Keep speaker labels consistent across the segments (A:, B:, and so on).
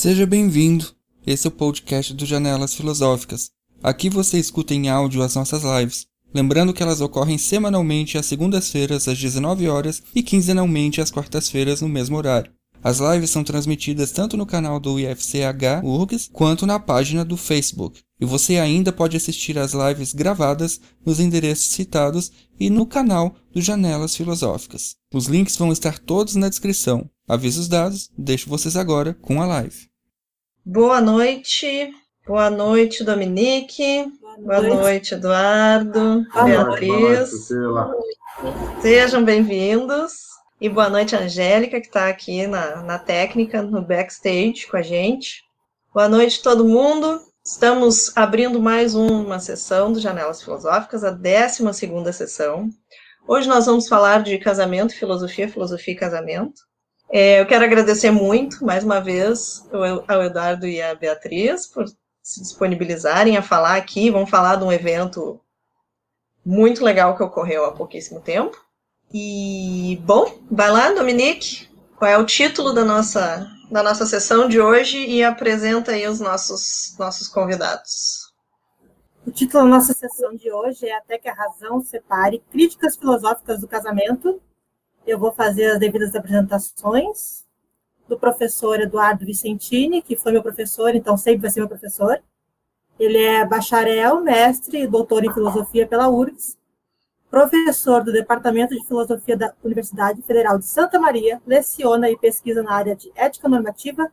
A: Seja bem-vindo. Esse é o podcast do Janelas Filosóficas. Aqui você escuta em áudio as nossas lives. Lembrando que elas ocorrem semanalmente às segundas-feiras às 19 horas e quinzenalmente às quartas-feiras no mesmo horário. As lives são transmitidas tanto no canal do IFCH URGS quanto na página do Facebook. E você ainda pode assistir às lives gravadas nos endereços citados e no canal do Janelas Filosóficas. Os links vão estar todos na descrição. Avisos dados, deixo vocês agora com a live.
B: Boa noite, boa noite, Dominique. Boa noite, boa noite Eduardo, boa Beatriz. Noite, Sejam bem-vindos. E boa noite, Angélica, que está aqui na, na técnica, no backstage com a gente. Boa noite, todo mundo. Estamos abrindo mais uma sessão do Janelas Filosóficas, a 12 sessão. Hoje nós vamos falar de casamento, filosofia, filosofia e casamento. É, eu quero agradecer muito, mais uma vez, ao Eduardo e à Beatriz por se disponibilizarem a falar aqui. Vamos falar de um evento muito legal que ocorreu há pouquíssimo tempo. E, bom, vai lá, Dominique, qual é o título da nossa, da nossa sessão de hoje e apresenta aí os nossos, nossos convidados.
C: O título da nossa sessão de hoje é Até que a Razão Separe Críticas Filosóficas do Casamento. Eu vou fazer as devidas apresentações do professor Eduardo Vicentini, que foi meu professor, então sempre vai ser meu professor. Ele é bacharel, mestre e doutor em filosofia pela URGS professor do Departamento de Filosofia da Universidade Federal de Santa Maria, leciona e pesquisa na área de ética normativa,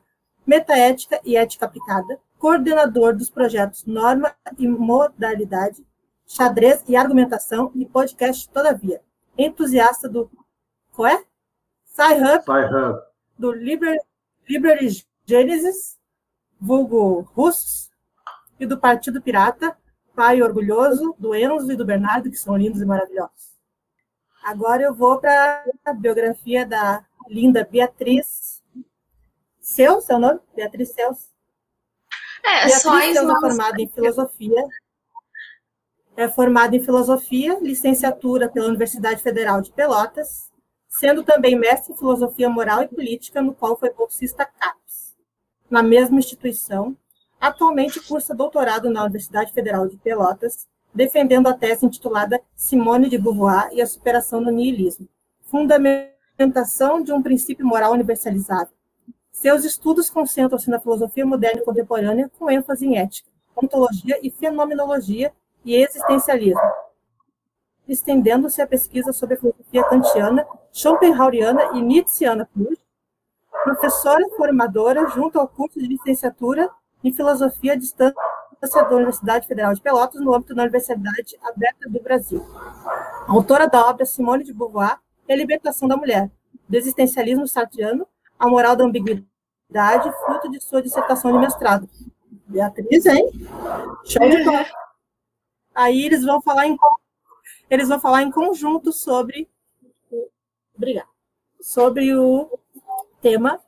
C: metaética e ética aplicada, coordenador dos projetos Norma e Modalidade, Xadrez e Argumentação e podcast Todavia, entusiasta do qual é? Sci-Hub,
D: Sci
C: do Liber, Library Genesis, vulgo Russos, e do Partido Pirata, pai orgulhoso do Enzo e do Bernardo, que são lindos e maravilhosos. Agora eu vou para a biografia da linda Beatriz Seus, é o nome? Beatriz Seus.
B: É, Beatriz só Seus
C: é formada em filosofia. É formada em filosofia, licenciatura pela Universidade Federal de Pelotas, sendo também mestre em filosofia moral e política, no qual foi bolsista CAPES. Na mesma instituição, Atualmente cursa doutorado na Universidade Federal de Pelotas, defendendo a tese intitulada Simone de Beauvoir e a superação do niilismo, fundamentação de um princípio moral universalizável. Seus estudos concentram-se na filosofia moderna e contemporânea, com ênfase em ética, ontologia e fenomenologia e existencialismo, estendendo-se a pesquisa sobre a filosofia kantiana, schopenhaueriana e nietzscheana professora formadora junto ao curso de licenciatura em Filosofia à Distância da Universidade Federal de Pelotas, no âmbito da Universidade Aberta do Brasil. Autora da obra Simone de Beauvoir e a Libertação da Mulher, do existencialismo sartriano, a moral da ambiguidade, fruto de sua dissertação de mestrado. Beatriz, hein? Show de bola. Aí eles vão falar em eles vão falar em conjunto sobre obrigada, sobre o tema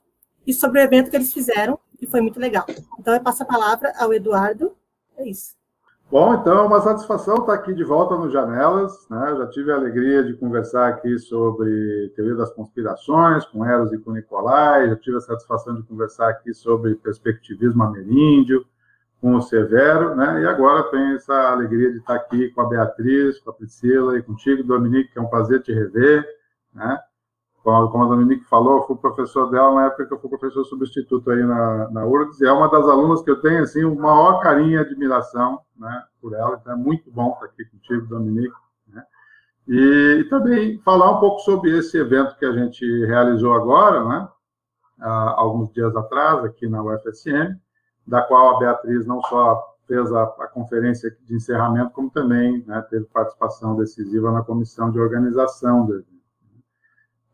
C: e sobre o evento que eles fizeram que foi muito legal. Então, eu passo a palavra ao Eduardo. É isso.
D: Bom, então é uma satisfação estar aqui de volta no Janelas. Né? já tive a alegria de conversar aqui sobre teoria das conspirações com Eros e com Nicolai, já tive a satisfação de conversar aqui sobre perspectivismo ameríndio com o Severo, né? e agora tenho essa alegria de estar aqui com a Beatriz, com a Priscila e contigo, Dominique, que é um prazer te rever. Né? como a Dominique falou, eu fui professor dela na época que eu fui professor substituto aí na, na URGS, e é uma das alunas que eu tenho, assim, o maior carinho e admiração, né, por ela, então é muito bom estar aqui contigo, Dominique, né, e, e, também falar um pouco sobre esse evento que a gente realizou agora, né, há alguns dias atrás, aqui na UFSM, da qual a Beatriz não só fez a, a conferência de encerramento, como também né, teve participação decisiva na comissão de organização do evento.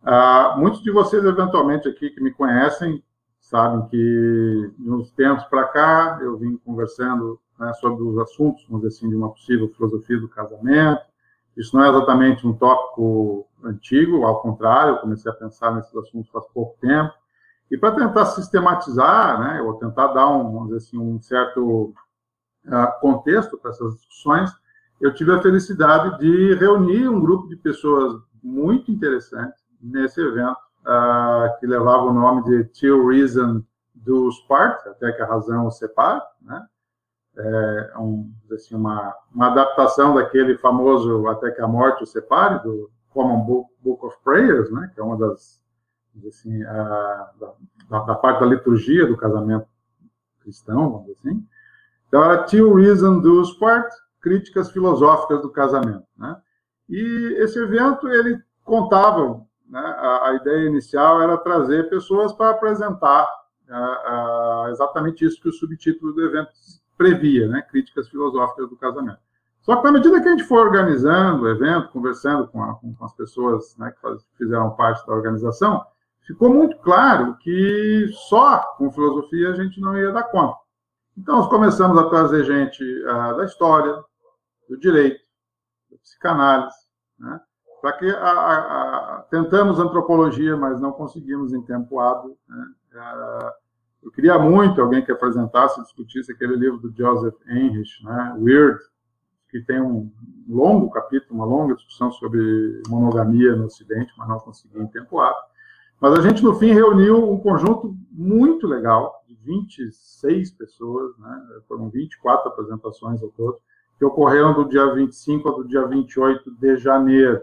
D: Ah, muitos de vocês, eventualmente, aqui que me conhecem, sabem que, nos tempos para cá, eu vim conversando né, sobre os assuntos, vamos dizer assim, de uma possível filosofia do casamento. Isso não é exatamente um tópico antigo, ao contrário, eu comecei a pensar nesses assuntos faz pouco tempo. E para tentar sistematizar, né, ou tentar dar um, assim, um certo uh, contexto para essas discussões, eu tive a felicidade de reunir um grupo de pessoas muito interessantes, nesse evento, uh, que levava o nome de Till Reason dos parts, até que a razão os separe, né? É um, assim, uma, uma adaptação daquele famoso Até que a Morte os separe, do Common Book, Book of Prayers, né? Que é uma das, assim, a, da, da, parte da liturgia do casamento cristão, vamos dizer assim. Então, era Till Reason dos Part, críticas filosóficas do casamento, né? E esse evento, ele contava, né, a, a ideia inicial era trazer pessoas para apresentar exatamente isso que o subtítulo do evento previa, né, críticas filosóficas do casamento. Só que na medida que a gente foi organizando o evento, conversando com, a, com as pessoas né, que fizeram parte da organização, ficou muito claro que só com filosofia a gente não ia dar conta. Então, nós começamos a trazer gente uh, da história, do direito, da psicanálise, né, para que a, a, a, tentamos antropologia, mas não conseguimos em tempo hábil. Né, uh, eu queria muito alguém que apresentasse, discutisse aquele livro do Joseph Enrich, né, Weird, que tem um longo capítulo, uma longa discussão sobre monogamia no Ocidente, mas não consegui em tempo hábil. Mas a gente, no fim, reuniu um conjunto muito legal, de 26 pessoas, né? foram 24 apresentações ao todo, que ocorreram do dia 25 ao dia 28 de janeiro.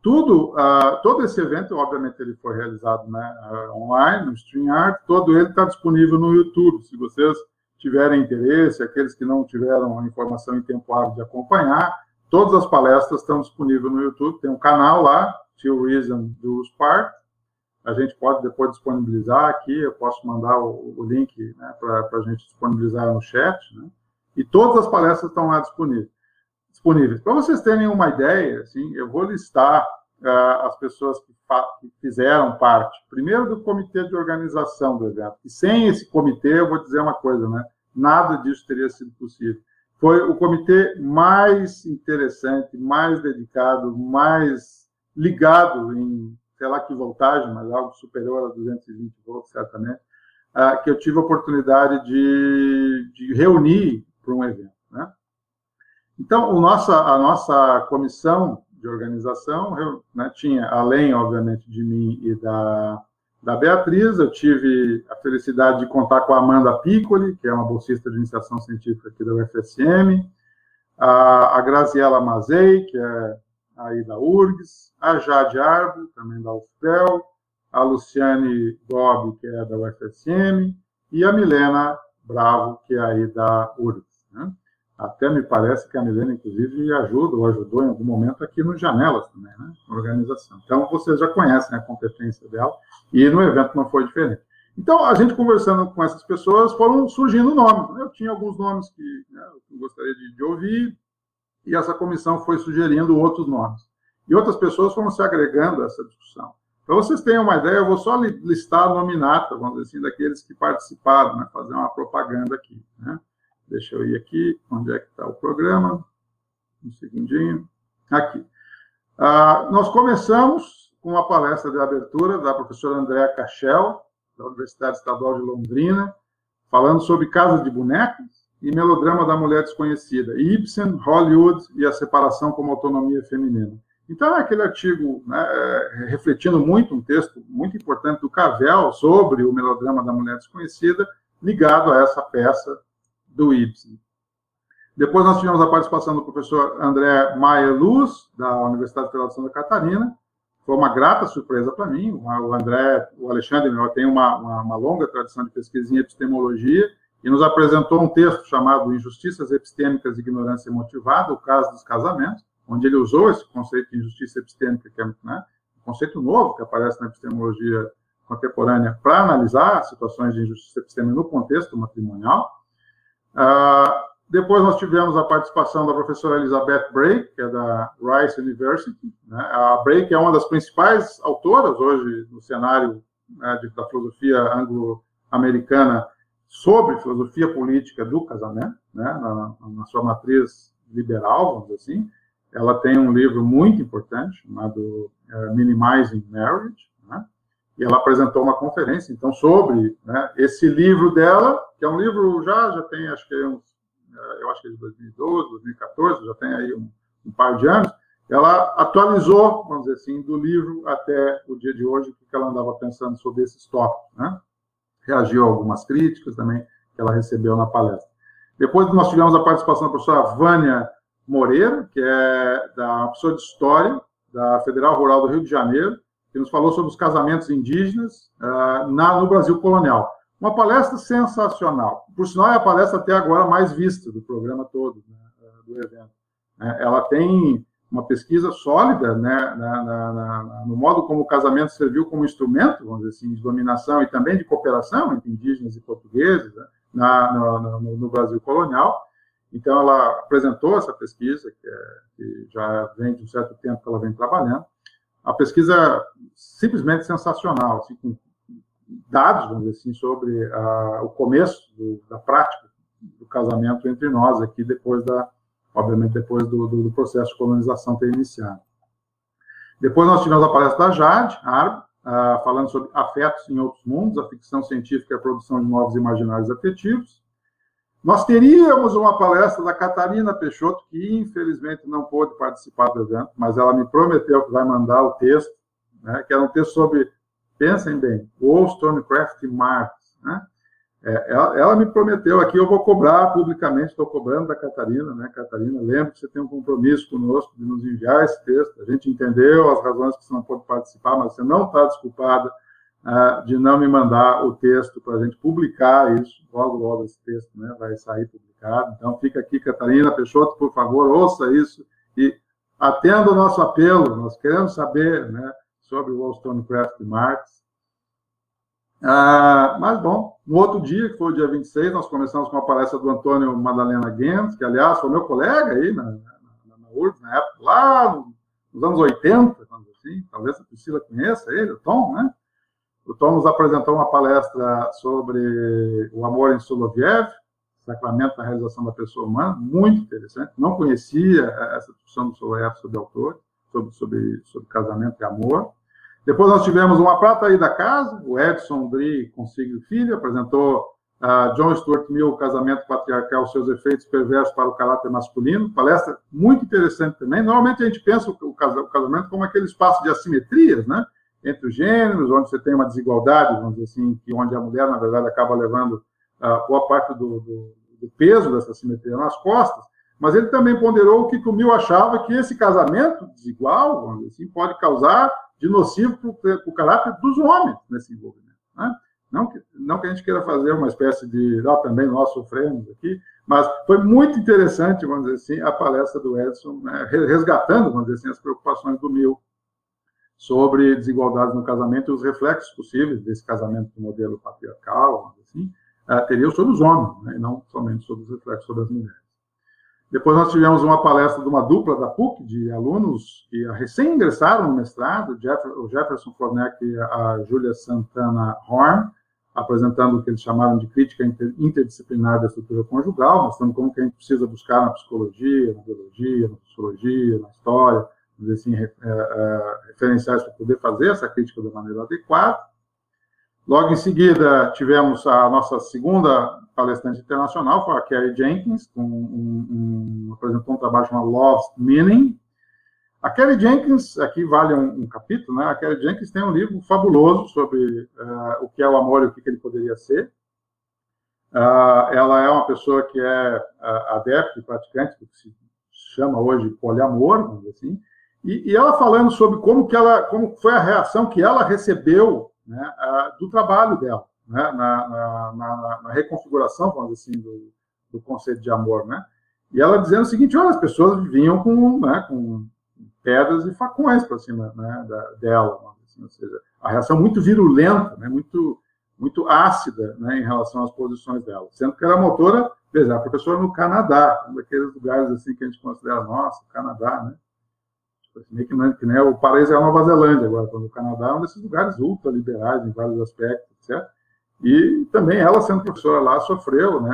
D: Tudo, uh, todo esse evento, obviamente, ele foi realizado né, uh, online, no StreamYard, todo ele está disponível no YouTube. Se vocês tiverem interesse, aqueles que não tiveram a informação em tempo hábil de acompanhar, todas as palestras estão disponíveis no YouTube. Tem um canal lá, Till Reason do Spark, a gente pode depois disponibilizar aqui, eu posso mandar o, o link né, para a gente disponibilizar no chat, né? e todas as palestras estão lá disponíveis. disponíveis. Para vocês terem uma ideia, assim, eu vou listar uh, as pessoas que, que, fizeram parte, primeiro do comitê de organização do evento, e sem esse comitê, eu vou dizer uma coisa, né? nada disso teria sido possível. Foi o comitê mais interessante, mais dedicado, mais ligado em sei lá que voltagem, mas algo superior a 220 volts, certamente, uh, que eu tive a oportunidade de, de reunir para um evento. Né? Então, nossa, a nossa comissão de organização né, tinha, além, obviamente, de mim e da, da Beatriz, eu tive a felicidade de contar com a Amanda Piccoli, que é uma bolsista de iniciação científica aqui da UFSM, a, a Graziela Mazei, que é aí da URGS, a Jade Arbo, também da UFPEL, a Luciane Gobi, que é da UFSM, e a Milena Bravo, que é aí da URGS. Né? Até me parece que a Milena, inclusive, ajuda ou ajudou em algum momento aqui no Janelas também, né? na organização. Então, vocês já conhecem a competência dela, e no evento não foi diferente. Então, a gente conversando com essas pessoas, foram surgindo nomes. Né? Eu tinha alguns nomes que né, eu gostaria de, de ouvir, e essa comissão foi sugerindo outros nomes. E outras pessoas foram se agregando a essa discussão. Para vocês terem uma ideia, eu vou só listar a nominata, vamos dizer assim, daqueles que participaram, né, fazer uma propaganda aqui. Né? Deixa eu ir aqui, onde é que está o programa? Um segundinho. Aqui. Ah, nós começamos com uma palestra de abertura da professora Andréa Cachel, da Universidade Estadual de Londrina, falando sobre casa de bonecos, e Melodrama da Mulher Desconhecida, Ibsen, Hollywood e a Separação como Autonomia Feminina. Então, é aquele artigo né, é, refletindo muito, um texto muito importante do Cavell sobre o melodrama da mulher desconhecida, ligado a essa peça do Ibsen. Depois nós tivemos a participação do professor André Maia Luz, da Universidade Federal de Santa Catarina. Foi uma grata surpresa para mim. O André, o Alexandre, tem uma, uma, uma longa tradição de pesquisa em epistemologia, e nos apresentou um texto chamado Injustiças Epistêmicas e Ignorância Motivada, o caso dos casamentos, onde ele usou esse conceito de injustiça epistêmica, que é né, um conceito novo que aparece na epistemologia contemporânea, para analisar situações de injustiça epistêmica no contexto matrimonial. Uh, depois nós tivemos a participação da professora Elizabeth Bray, que é da Rice University. Né? A Bray é uma das principais autoras hoje no cenário né, da filosofia anglo-americana sobre filosofia política do casamento, né, na, na, sua matriz liberal, vamos dizer assim. Ela tem um livro muito importante chamado uh, Minimizing Marriage, né, e ela apresentou uma conferência, então, sobre né, esse livro dela, que é um livro já, já tem, acho que é uns, eu acho que é de 2012, 2014, já tem aí um, um par de anos, ela atualizou, vamos dizer assim, do livro até o dia de hoje, o que ela andava pensando sobre esses tópicos, né? Reagiu a algumas críticas também que ela recebeu na palestra. Depois nós tivemos a participação da professora Vânia Moreira, que é da professora de História da Federal Rural do Rio de Janeiro, que nos falou sobre os casamentos indígenas uh, na, no Brasil colonial. Uma palestra sensacional. Por sinal, é a palestra até agora mais vista do programa todo, né, do evento. É, ela tem uma pesquisa sólida né, na, na, na, no modo como o casamento serviu como instrumento, vamos dizer assim, de dominação e também de cooperação entre indígenas e portugueses né, no, no, Brasil colonial. Então, ela apresentou essa pesquisa, que, é, que, já vem de um certo tempo que ela vem trabalhando. A pesquisa simplesmente sensacional, assim, com dados, vamos dizer assim, sobre a, o começo do, da prática do casamento entre nós aqui, depois da, obviamente depois do, do, do, processo de colonização ter iniciado. Depois nós tivemos a palestra da Jade Arbo, uh, falando sobre afetos em outros mundos, a ficção científica e a produção de novos imaginários afetivos. Nós teríamos uma palestra da Catarina Peixoto, que infelizmente não pôde participar do evento, mas ela me prometeu que vai mandar o texto, né, que era um texto sobre, pensem bem, Wollstonecraft Marx, né, é, ela, ela, me prometeu aqui, eu vou cobrar publicamente, estou cobrando da Catarina, né, Catarina, lembro que você tem um compromisso conosco de nos enviar esse texto, a gente entendeu as razões que você não pôde participar, mas você não está desculpada uh, de não me mandar o texto para a gente publicar isso, logo, logo esse texto né, vai sair publicado, então fica aqui, Catarina Peixoto, por favor, ouça isso e atenda o nosso apelo, nós queremos saber né, sobre o Wollstonecraft Marx, ah, mas, bom, no outro dia, que foi o dia 26, nós começamos com a palestra do Antônio Madalena Gens, que, aliás, foi meu colega aí na, na, na na época, lá nos anos 80, assim, talvez a Priscila conheça ele, o Tom, né? O Tom nos apresentou uma palestra sobre o amor em Soloviev, Sacramento da Realização da Pessoa Humana, muito interessante. Não conhecia essa discussão do Soloviev sobre autor, sobre, sobre, sobre casamento e amor. Depois nós tivemos uma prata aí da casa, o Edson Dri Consiglio Filho, apresentou uh, John Stuart Mill, Casamento Patriarcal, seus efeitos perversos para o caráter masculino, palestra muito interessante também. Normalmente a gente pensa o casamento como aquele espaço de assimetrias, né? Entre os gêneros, onde você tem uma desigualdade, vamos dizer assim, que onde a mulher, na verdade, acaba levando uh, boa parte do, do, do peso dessa assimetria nas costas, mas ele também ponderou o que o Mill achava que esse casamento desigual, vamos dizer assim, pode causar de nocivo para o caráter dos homens nesse envolvimento. Né? Não, que, não que a gente queira fazer uma espécie de, ah, também nós sofremos aqui, mas foi muito interessante, vamos dizer assim, a palestra do Edson, né, resgatando, vamos dizer assim, as preocupações do Mil sobre desigualdades no casamento e os reflexos possíveis desse casamento do modelo patriarcal, vamos dizer assim, uh, teriam sobre os homens, né, e não somente sobre os reflexos sobre as mulheres. Depois nós tivemos uma palestra de uma dupla da PUC, de alunos que recém ingressaram no mestrado, o Jefferson Forneck e a Júlia Santana Horn, apresentando o que eles chamaram de crítica interdisciplinar da estrutura conjugal, mostrando como que a gente precisa buscar na psicologia, na biologia, na sociologia, na história, assim, é, é, referenciais para poder fazer essa crítica da maneira adequada. Logo em seguida, tivemos a nossa segunda palestrante internacional, foi a Kerry Jenkins, com um, um, apresentou um trabalho chamado Lost Meaning. A Kerry Jenkins, aqui vale um, um, capítulo, né? A Kerry Jenkins tem um livro fabuloso sobre uh, o que é o amor e o que, que ele poderia ser. Uh, ela é uma pessoa que é uh, adepta e praticante do que se chama hoje poliamor, vamos dizer assim, e, e, ela falando sobre como que ela, como foi a reação que ela recebeu né, do trabalho dela né, na, na, na, na, reconfiguração, vamos dizer assim, do, do, conceito de amor, né? E ela dizendo o seguinte, olha, as pessoas viviam com, né, com pedras e facões para cima né, da, dela, assim, ou seja, a reação muito virulenta, né, muito, muito ácida né, em relação às posições dela, sendo que ela é uma autora, veja, a professora no Canadá, um daqueles lugares assim que a gente considera, nossa, Canadá, né? Meio que, né, que nem o paraíso é a Nova Zelândia agora, quando o Canadá é um desses lugares ultraliberais em vários aspectos, certo? E também ela, sendo professora lá, sofreu né,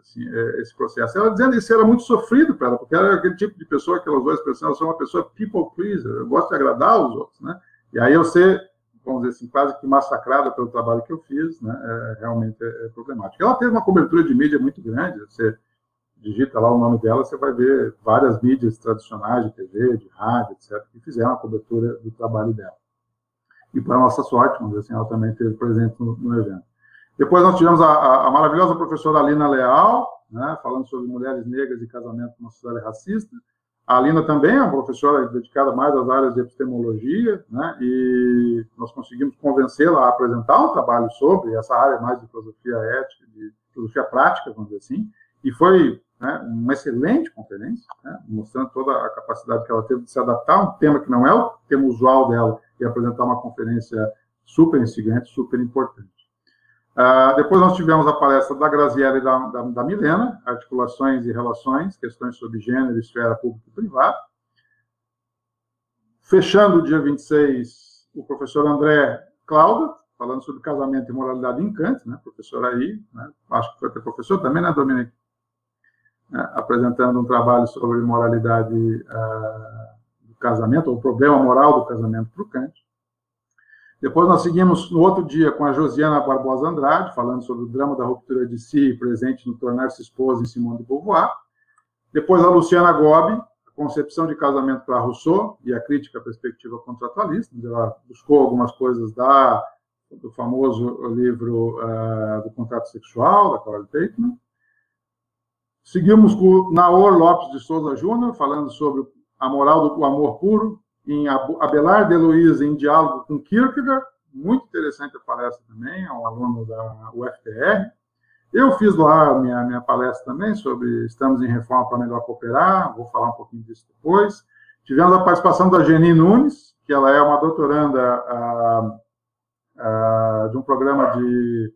D: assim, é, esse processo. Ela dizendo isso era muito sofrido para ela, porque era aquele tipo de pessoa que ela usou a expressão, eu sou uma pessoa people pleaser, eu gosto de agradar os outros. Né? E aí eu ser, vamos dizer assim, quase que massacrada pelo trabalho que eu fiz, né, é, realmente é, é problemático. Ela teve uma cobertura de mídia muito grande, você digita lá o nome dela, você vai ver várias mídias tradicionais de TV, de rádio, etc., que fizeram a cobertura do trabalho dela. e para nossa sorte, vamos dizer assim, ela também esteve presente no, no evento. Depois nós tivemos a, a, maravilhosa professora Alina Leal, né, falando sobre mulheres negras e casamento numa sociedade racista. A Alina também é uma professora dedicada mais às áreas de epistemologia, né, e nós conseguimos convencê-la a apresentar um trabalho sobre essa área mais de filosofia ética, de filosofia prática, vamos dizer assim, e foi né, uma excelente conferência, né, mostrando toda a capacidade que ela teve de se adaptar a um tema que não é o tema usual dela, e apresentar uma conferência super instigante, super importante. Uh, depois nós tivemos a palestra da Graziella e da, da, da, Milena, Articulações e Relações, questões sobre gênero, esfera pública e privada. Fechando o dia 26, o professor André Cláudio, falando sobre casamento e moralidade em Kant, né, professor aí, né, acho que foi até professor também, né, Dominique? Né, apresentando um trabalho sobre moralidade uh, do casamento, ou o problema moral do casamento para o Kant. Depois nós seguimos no outro dia com a Josiana Barbosa Andrade, falando sobre o drama da ruptura de si, presente no Tornar-se Esposa em Simone de Beauvoir. Depois a Luciana Gobi, a concepção de casamento para Rousseau e a crítica à perspectiva contratualista, ela buscou algumas coisas da, do famoso livro uh, do contrato sexual, da Carol Bateman. Seguimos com Naor Lopes de Souza Júnior, falando sobre a moral do amor puro, em Abelard de Luiz em diálogo com Kierkegaard, muito interessante a palestra também, é um aluno da UFPR. Eu fiz lá minha, minha palestra também sobre estamos em reforma para melhor cooperar, vou falar um pouquinho disso depois. Tivemos a participação da Geni Nunes, que ela é uma doutoranda ah, ah, de um programa de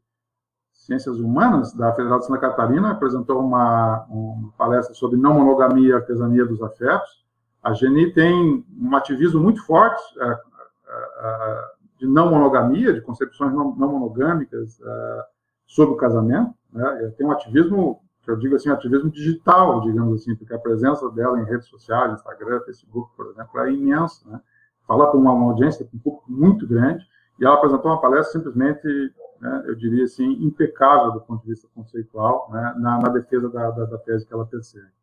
D: Ciências Humanas da Federal de Santa Catarina, apresentou uma, uma palestra sobre não monogamia e artesania dos afetos. A Geni tem um ativismo muito forte é, é, é, de não monogamia, de concepções não, monogâmicas sobre o casamento. Né? Tem um ativismo, que eu digo assim, um ativismo digital, digamos assim, porque a presença dela em redes sociais, Instagram, Facebook, por exemplo, é imensa. Né? Fala para uma, audiência, com um público muito grande, e ela apresentou uma palestra simplesmente, né, eu diria assim, impecável do ponto de vista conceitual, né, na, na, defesa da, da, da, tese que ela persegue.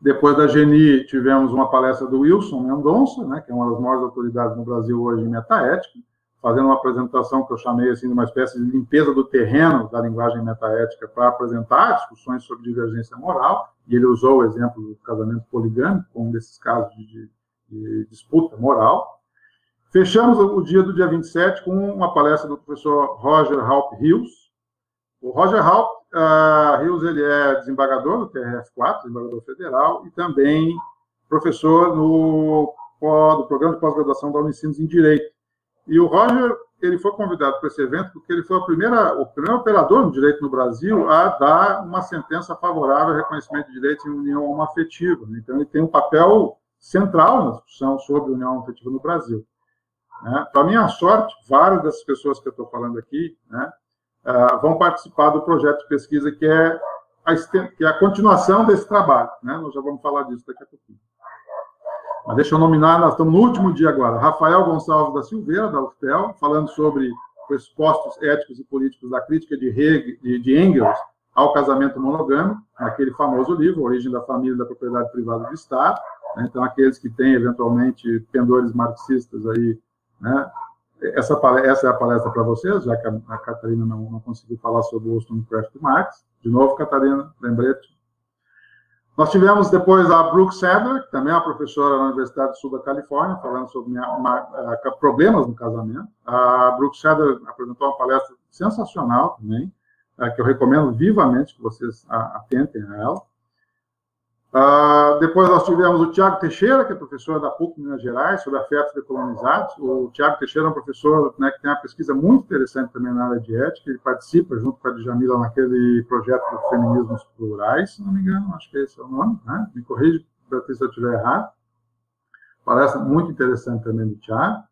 D: Depois da Geni, tivemos uma palestra do Wilson Mendonça, né, que é uma das maiores autoridades no Brasil hoje em metaética, fazendo uma apresentação que eu chamei assim, de uma espécie de limpeza do terreno da linguagem metaética para apresentar discussões sobre divergência moral, e ele usou o exemplo do casamento poligâmico como um desses casos de, de disputa moral. Fechamos o dia do dia 27 com uma palestra do professor Roger Halp Hills. O Roger Halp Uh, Rios ele é desembargador do TRF4, desembargador federal, e também professor no, do programa de pós-graduação da Unicinos em Direito. E o Roger ele foi convidado para esse evento porque ele foi primeira, o primeiro operador no direito no Brasil a dar uma sentença favorável ao reconhecimento de direitos em união homoafetiva. Então, ele tem um papel central na discussão sobre união homoafetiva no Brasil. Né? Para minha sorte, várias dessas pessoas que eu estou falando aqui, né, uh, vão participar do projeto de pesquisa que é a, que é a continuação desse trabalho. Né? Nós já vamos falar disso daqui a pouquinho. Mas deixa eu nominar, nós estamos no último dia agora, Rafael Gonçalves da Silveira, da UFPEL, falando sobre pressupostos éticos e políticos da crítica de, Hegel, de Engels ao casamento monogâmico, naquele famoso livro, Origem da Família e da Propriedade Privada do Estado. Né? Então, aqueles que têm, eventualmente, pendores marxistas aí, né? essa, essa é a palestra para vocês, já que a, a Catarina não, não, conseguiu falar sobre o Wollstonecraft Marx. De novo, Catarina, lembrete. Nós tivemos depois a Brooke Sadler, que também é uma professora na Universidade do Sul da Califórnia, falando sobre minha, uma, uh, problemas no casamento. A Brooke Sadler apresentou uma palestra sensacional também, uh, que eu recomendo vivamente que vocês atentem a ela. Uh, depois nós tivemos o Tiago Teixeira, que é professor da PUC Minas Gerais, sobre afetos decolonizados. O Tiago Teixeira é um professor né, que tem uma pesquisa muito interessante também na área de ética. Ele participa, junto com a Djamila, naquele projeto de feminismos plurais, se não me engano, acho que esse é o nome. Né? Me corrija, se eu estiver errado. Palestra muito interessante também do Tiago.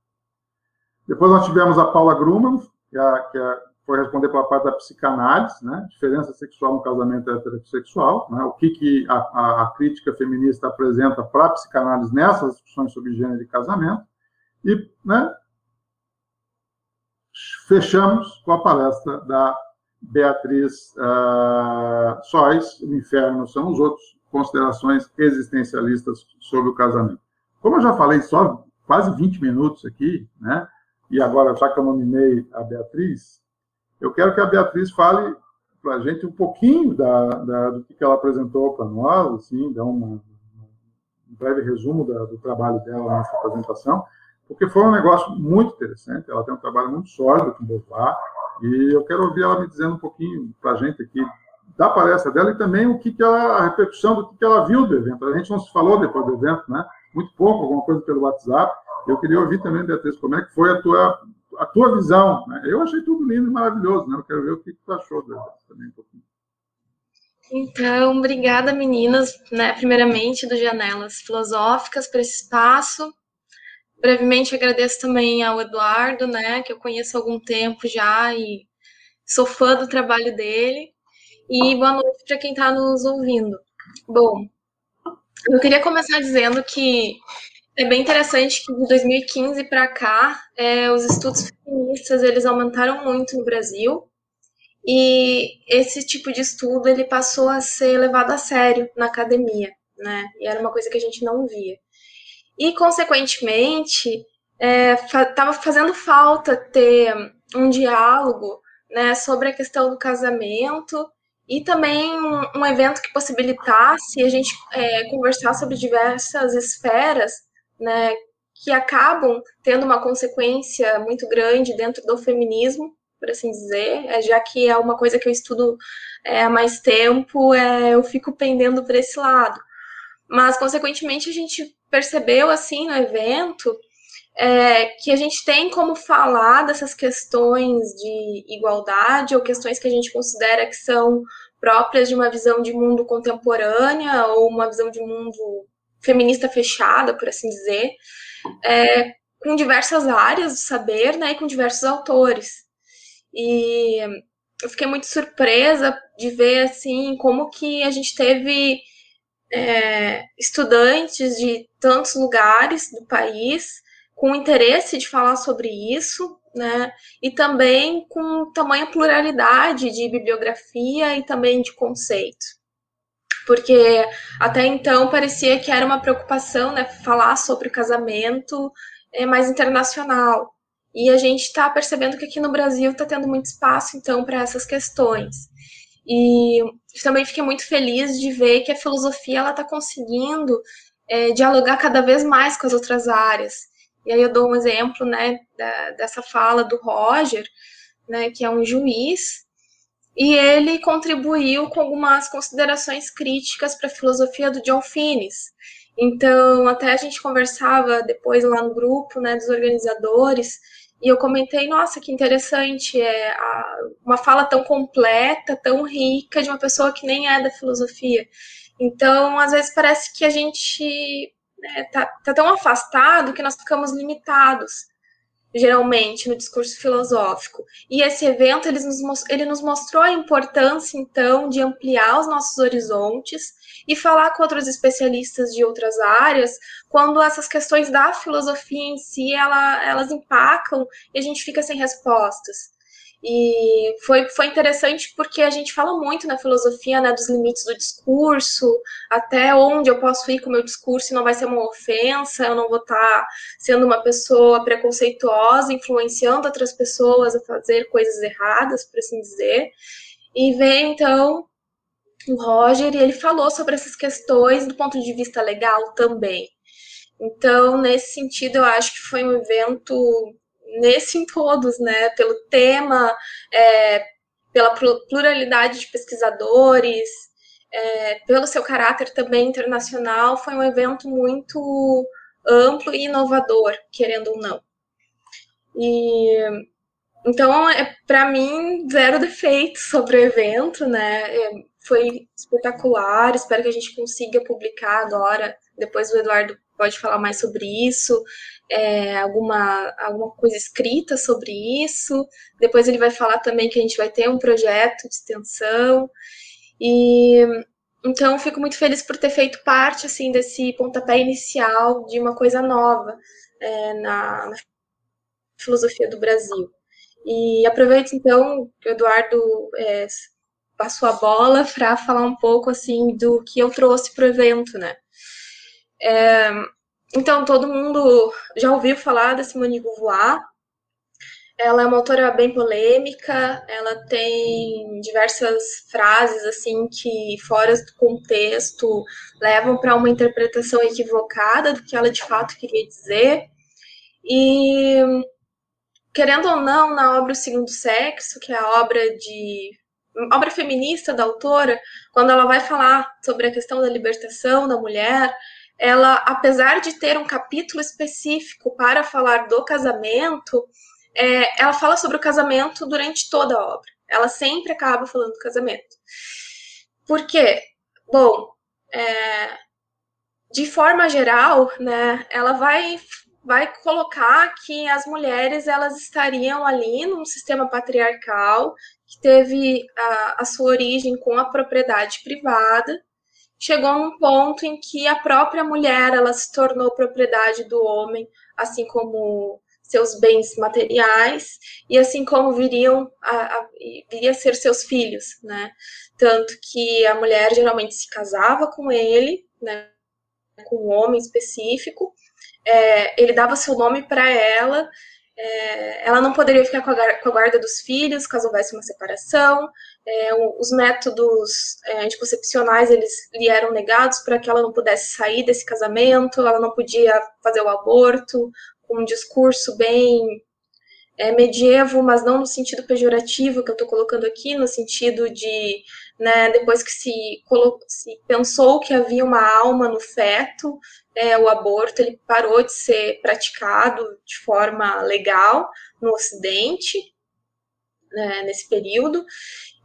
D: Depois nós tivemos a Paula Grumman, que é, que é foi responder pela parte da psicanálise, né? Diferença sexual no casamento heterossexual, né? O que, que a, a, a crítica feminista apresenta para a psicanálise nessas discussões sobre gênero e casamento. E, né? Fechamos com a palestra da Beatriz uh, Sóis, O Inferno são os outros, considerações existencialistas sobre o casamento. Como eu já falei só quase 20 minutos aqui, né? E agora, já que eu nominei a Beatriz, eu quero que a Beatriz fale para a gente um pouquinho da, da, do que ela apresentou para nós, assim, uma, um breve resumo da, do trabalho dela nessa apresentação, porque foi um negócio muito interessante. Ela tem um trabalho muito sólido com Beauvoir, e eu quero ouvir ela me dizendo um pouquinho para a gente aqui da palestra dela e também o que, que ela, a repercussão do que, que ela viu do evento. A gente não se falou depois do evento, né? Muito pouco, alguma coisa pelo WhatsApp. Eu queria ouvir também, Beatriz, como é que foi a tua, a tua visão. Né? Eu achei tudo lindo e maravilhoso, né? Eu quero ver o que, tu achou também um pouquinho.
E: Então, obrigada, meninas, né, primeiramente do Janelas Filosóficas, por esse espaço. Brevemente agradeço também ao Eduardo, né, que eu conheço há algum tempo já e sou fã do trabalho dele. E boa noite para quem está nos ouvindo. Bom, eu queria começar dizendo que é bem interessante que de 2015 para cá, é, os estudos feministas eles aumentaram muito no Brasil e esse tipo de estudo ele passou a ser levado a sério na academia, né? E era uma coisa que a gente não via. E consequentemente estava é, fazendo falta ter um diálogo, né, sobre a questão do casamento e também um, um evento que possibilitasse a gente é, conversar sobre diversas esferas, né, que acabam tendo uma consequência muito grande dentro do feminismo por assim dizer, é, já que é uma coisa que eu estudo é, há mais tempo, é, eu fico pendendo por esse lado. Mas, consequentemente, a gente percebeu, assim, no evento, é, que a gente tem como falar dessas questões de igualdade ou questões que a gente considera que são próprias de uma visão de mundo contemporânea ou uma visão de mundo feminista fechada, por assim dizer, é, com diversas áreas do saber né, e com diversos autores. E eu fiquei muito surpresa de ver assim como que a gente teve é, estudantes de tantos lugares do país com interesse de falar sobre isso, né? E também com tamanha pluralidade de bibliografia e também de conceito. Porque até então parecia que era uma preocupação, né, falar sobre o casamento é, mais internacional. E a gente está percebendo que aqui no Brasil está tendo muito espaço, então, para essas questões. E também fiquei muito feliz de ver que a filosofia ela está conseguindo é, dialogar cada vez mais com as outras áreas. E aí eu dou um exemplo, né, da, dessa fala do Roger, né, que é um juiz, e ele contribuiu com algumas considerações críticas para a filosofia do John Finnes. Então, até a gente conversava depois lá no grupo, né, dos organizadores, e eu comentei, nossa, que interessante, é uma fala tão completa, tão rica de uma pessoa que nem é da filosofia. Então, às vezes parece que a gente né, tá, tá tão afastado que nós ficamos limitados geralmente no discurso filosófico. E esse evento ele nos, ele nos mostrou a importância, então, de ampliar os nossos horizontes e falar com outros especialistas de outras áreas quando essas questões da filosofia em si ela, elas impactam e a gente fica sem respostas. E foi, foi interessante porque a gente fala muito na filosofia né, dos limites do discurso, até onde eu posso ir com o meu discurso e não vai ser uma ofensa, eu não vou estar tá sendo uma pessoa preconceituosa, influenciando outras pessoas a fazer coisas erradas, por assim dizer. E ver, então, o Roger, e ele falou sobre essas questões do ponto de vista legal também. Então, nesse sentido, eu acho que foi um evento, nesse em todos, né, pelo tema, é, pela pluralidade de pesquisadores, é, pelo seu caráter também internacional, foi um evento muito amplo e inovador, querendo ou não. E então, é, para mim, zero defeito sobre o evento, né? É, foi espetacular. Espero que a gente consiga publicar agora. Depois o Eduardo pode falar mais sobre isso, é, alguma, alguma coisa escrita sobre isso. Depois ele vai falar também que a gente vai ter um projeto de extensão. E então fico muito feliz por ter feito parte assim desse pontapé inicial de uma coisa nova é, na, na filosofia do Brasil. E aproveito então que o Eduardo é, passou a bola para falar um pouco assim do que eu trouxe para o evento, né? É, então, todo mundo já ouviu falar da Simone Beauvoir. Ela é uma autora bem polêmica, ela tem diversas frases assim que fora do contexto levam para uma interpretação equivocada do que ela de fato queria dizer. E querendo ou não, na obra O Segundo Sexo, que é a obra de obra feminista da autora, quando ela vai falar sobre a questão da libertação da mulher, ela, apesar de ter um capítulo específico para falar do casamento, é, ela fala sobre o casamento durante toda a obra. Ela sempre acaba falando do casamento. Por quê? Bom, é, de forma geral, né, ela vai vai colocar que as mulheres elas estariam ali num sistema patriarcal que teve a, a sua origem com a propriedade privada chegou num ponto em que a própria mulher ela se tornou propriedade do homem, assim como seus bens materiais e assim como viriam a, a, viria a ser seus filhos, né? Tanto que a mulher geralmente se casava com ele, né? Com um homem específico, é, ele dava seu nome para ela é, ela não poderia ficar com a, com a, guarda dos filhos caso houvesse uma separação. É, os métodos é, anticoncepcionais eles lhe eram negados para que ela não pudesse sair desse casamento. Ela não podia fazer o aborto um discurso bem é, medievo, mas não no sentido pejorativo que eu estou colocando aqui, no sentido de né, depois que se, se, pensou que havia uma alma no feto, é, o aborto ele parou de ser praticado de forma legal no Ocidente, né, nesse período.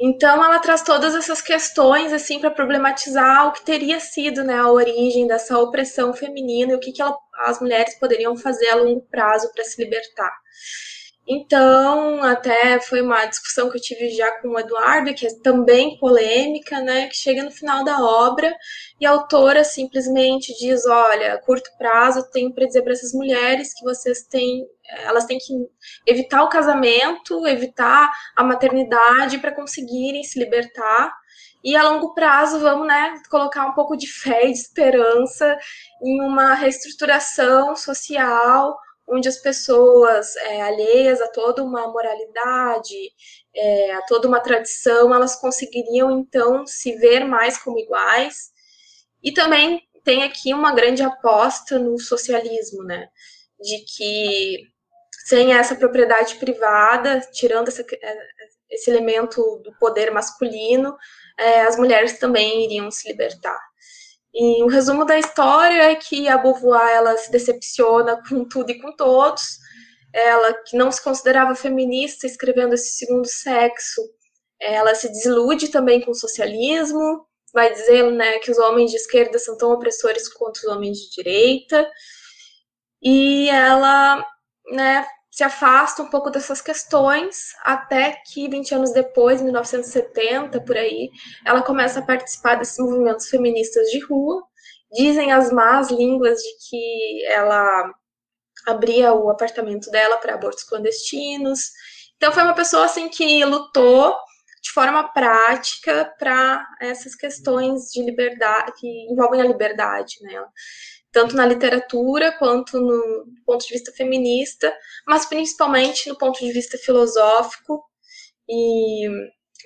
E: Então, ela traz todas essas questões assim para problematizar o que teria sido né, a origem dessa opressão feminina e o que, que ela, as mulheres poderiam fazer a longo prazo para se libertar. Então, até foi uma discussão que eu tive já com o Eduardo, que é também polêmica, né? Que chega no final da obra e a autora simplesmente diz: olha, a curto prazo tenho para dizer para essas mulheres que vocês têm, elas têm que evitar o casamento, evitar a maternidade para conseguirem se libertar. E a longo prazo, vamos né, colocar um pouco de fé e de esperança em uma reestruturação social onde as pessoas é, alheias a toda uma moralidade, é, a toda uma tradição, elas conseguiriam então se ver mais como iguais. E também tem aqui uma grande aposta no socialismo, né? De que sem essa propriedade privada, tirando essa, é, esse elemento do poder masculino, é, as mulheres também iriam se libertar. E o resumo da história é que a Beauvoir ela se decepciona com tudo e com todos. Ela, que não se considerava feminista, escrevendo esse segundo sexo, ela se desilude também com o socialismo, vai dizendo né, que os homens de esquerda são tão opressores quanto os homens de direita. E ela né, se afasta um pouco dessas questões, até que 20 anos depois, em 1970, por aí, ela começa a participar desses movimentos feministas de rua. Dizem as más línguas de que ela abria o apartamento dela para abortos clandestinos. Então foi uma pessoa assim que lutou de forma prática para essas questões de liberdade que envolvem a liberdade, né? Tanto na literatura quanto no ponto de vista feminista, mas principalmente no ponto de vista filosófico, e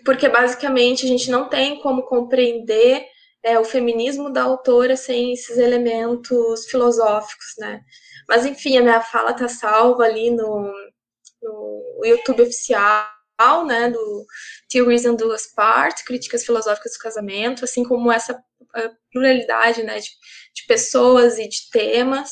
E: porque basicamente a gente não tem como compreender é, o feminismo da autora sem esses elementos filosóficos, né? Mas enfim, a minha fala tá salva ali no, no YouTube oficial, né, do Theories and Duas Parts, Críticas Filosóficas do Casamento, assim como essa pluralidade, né, de, de pessoas e de temas.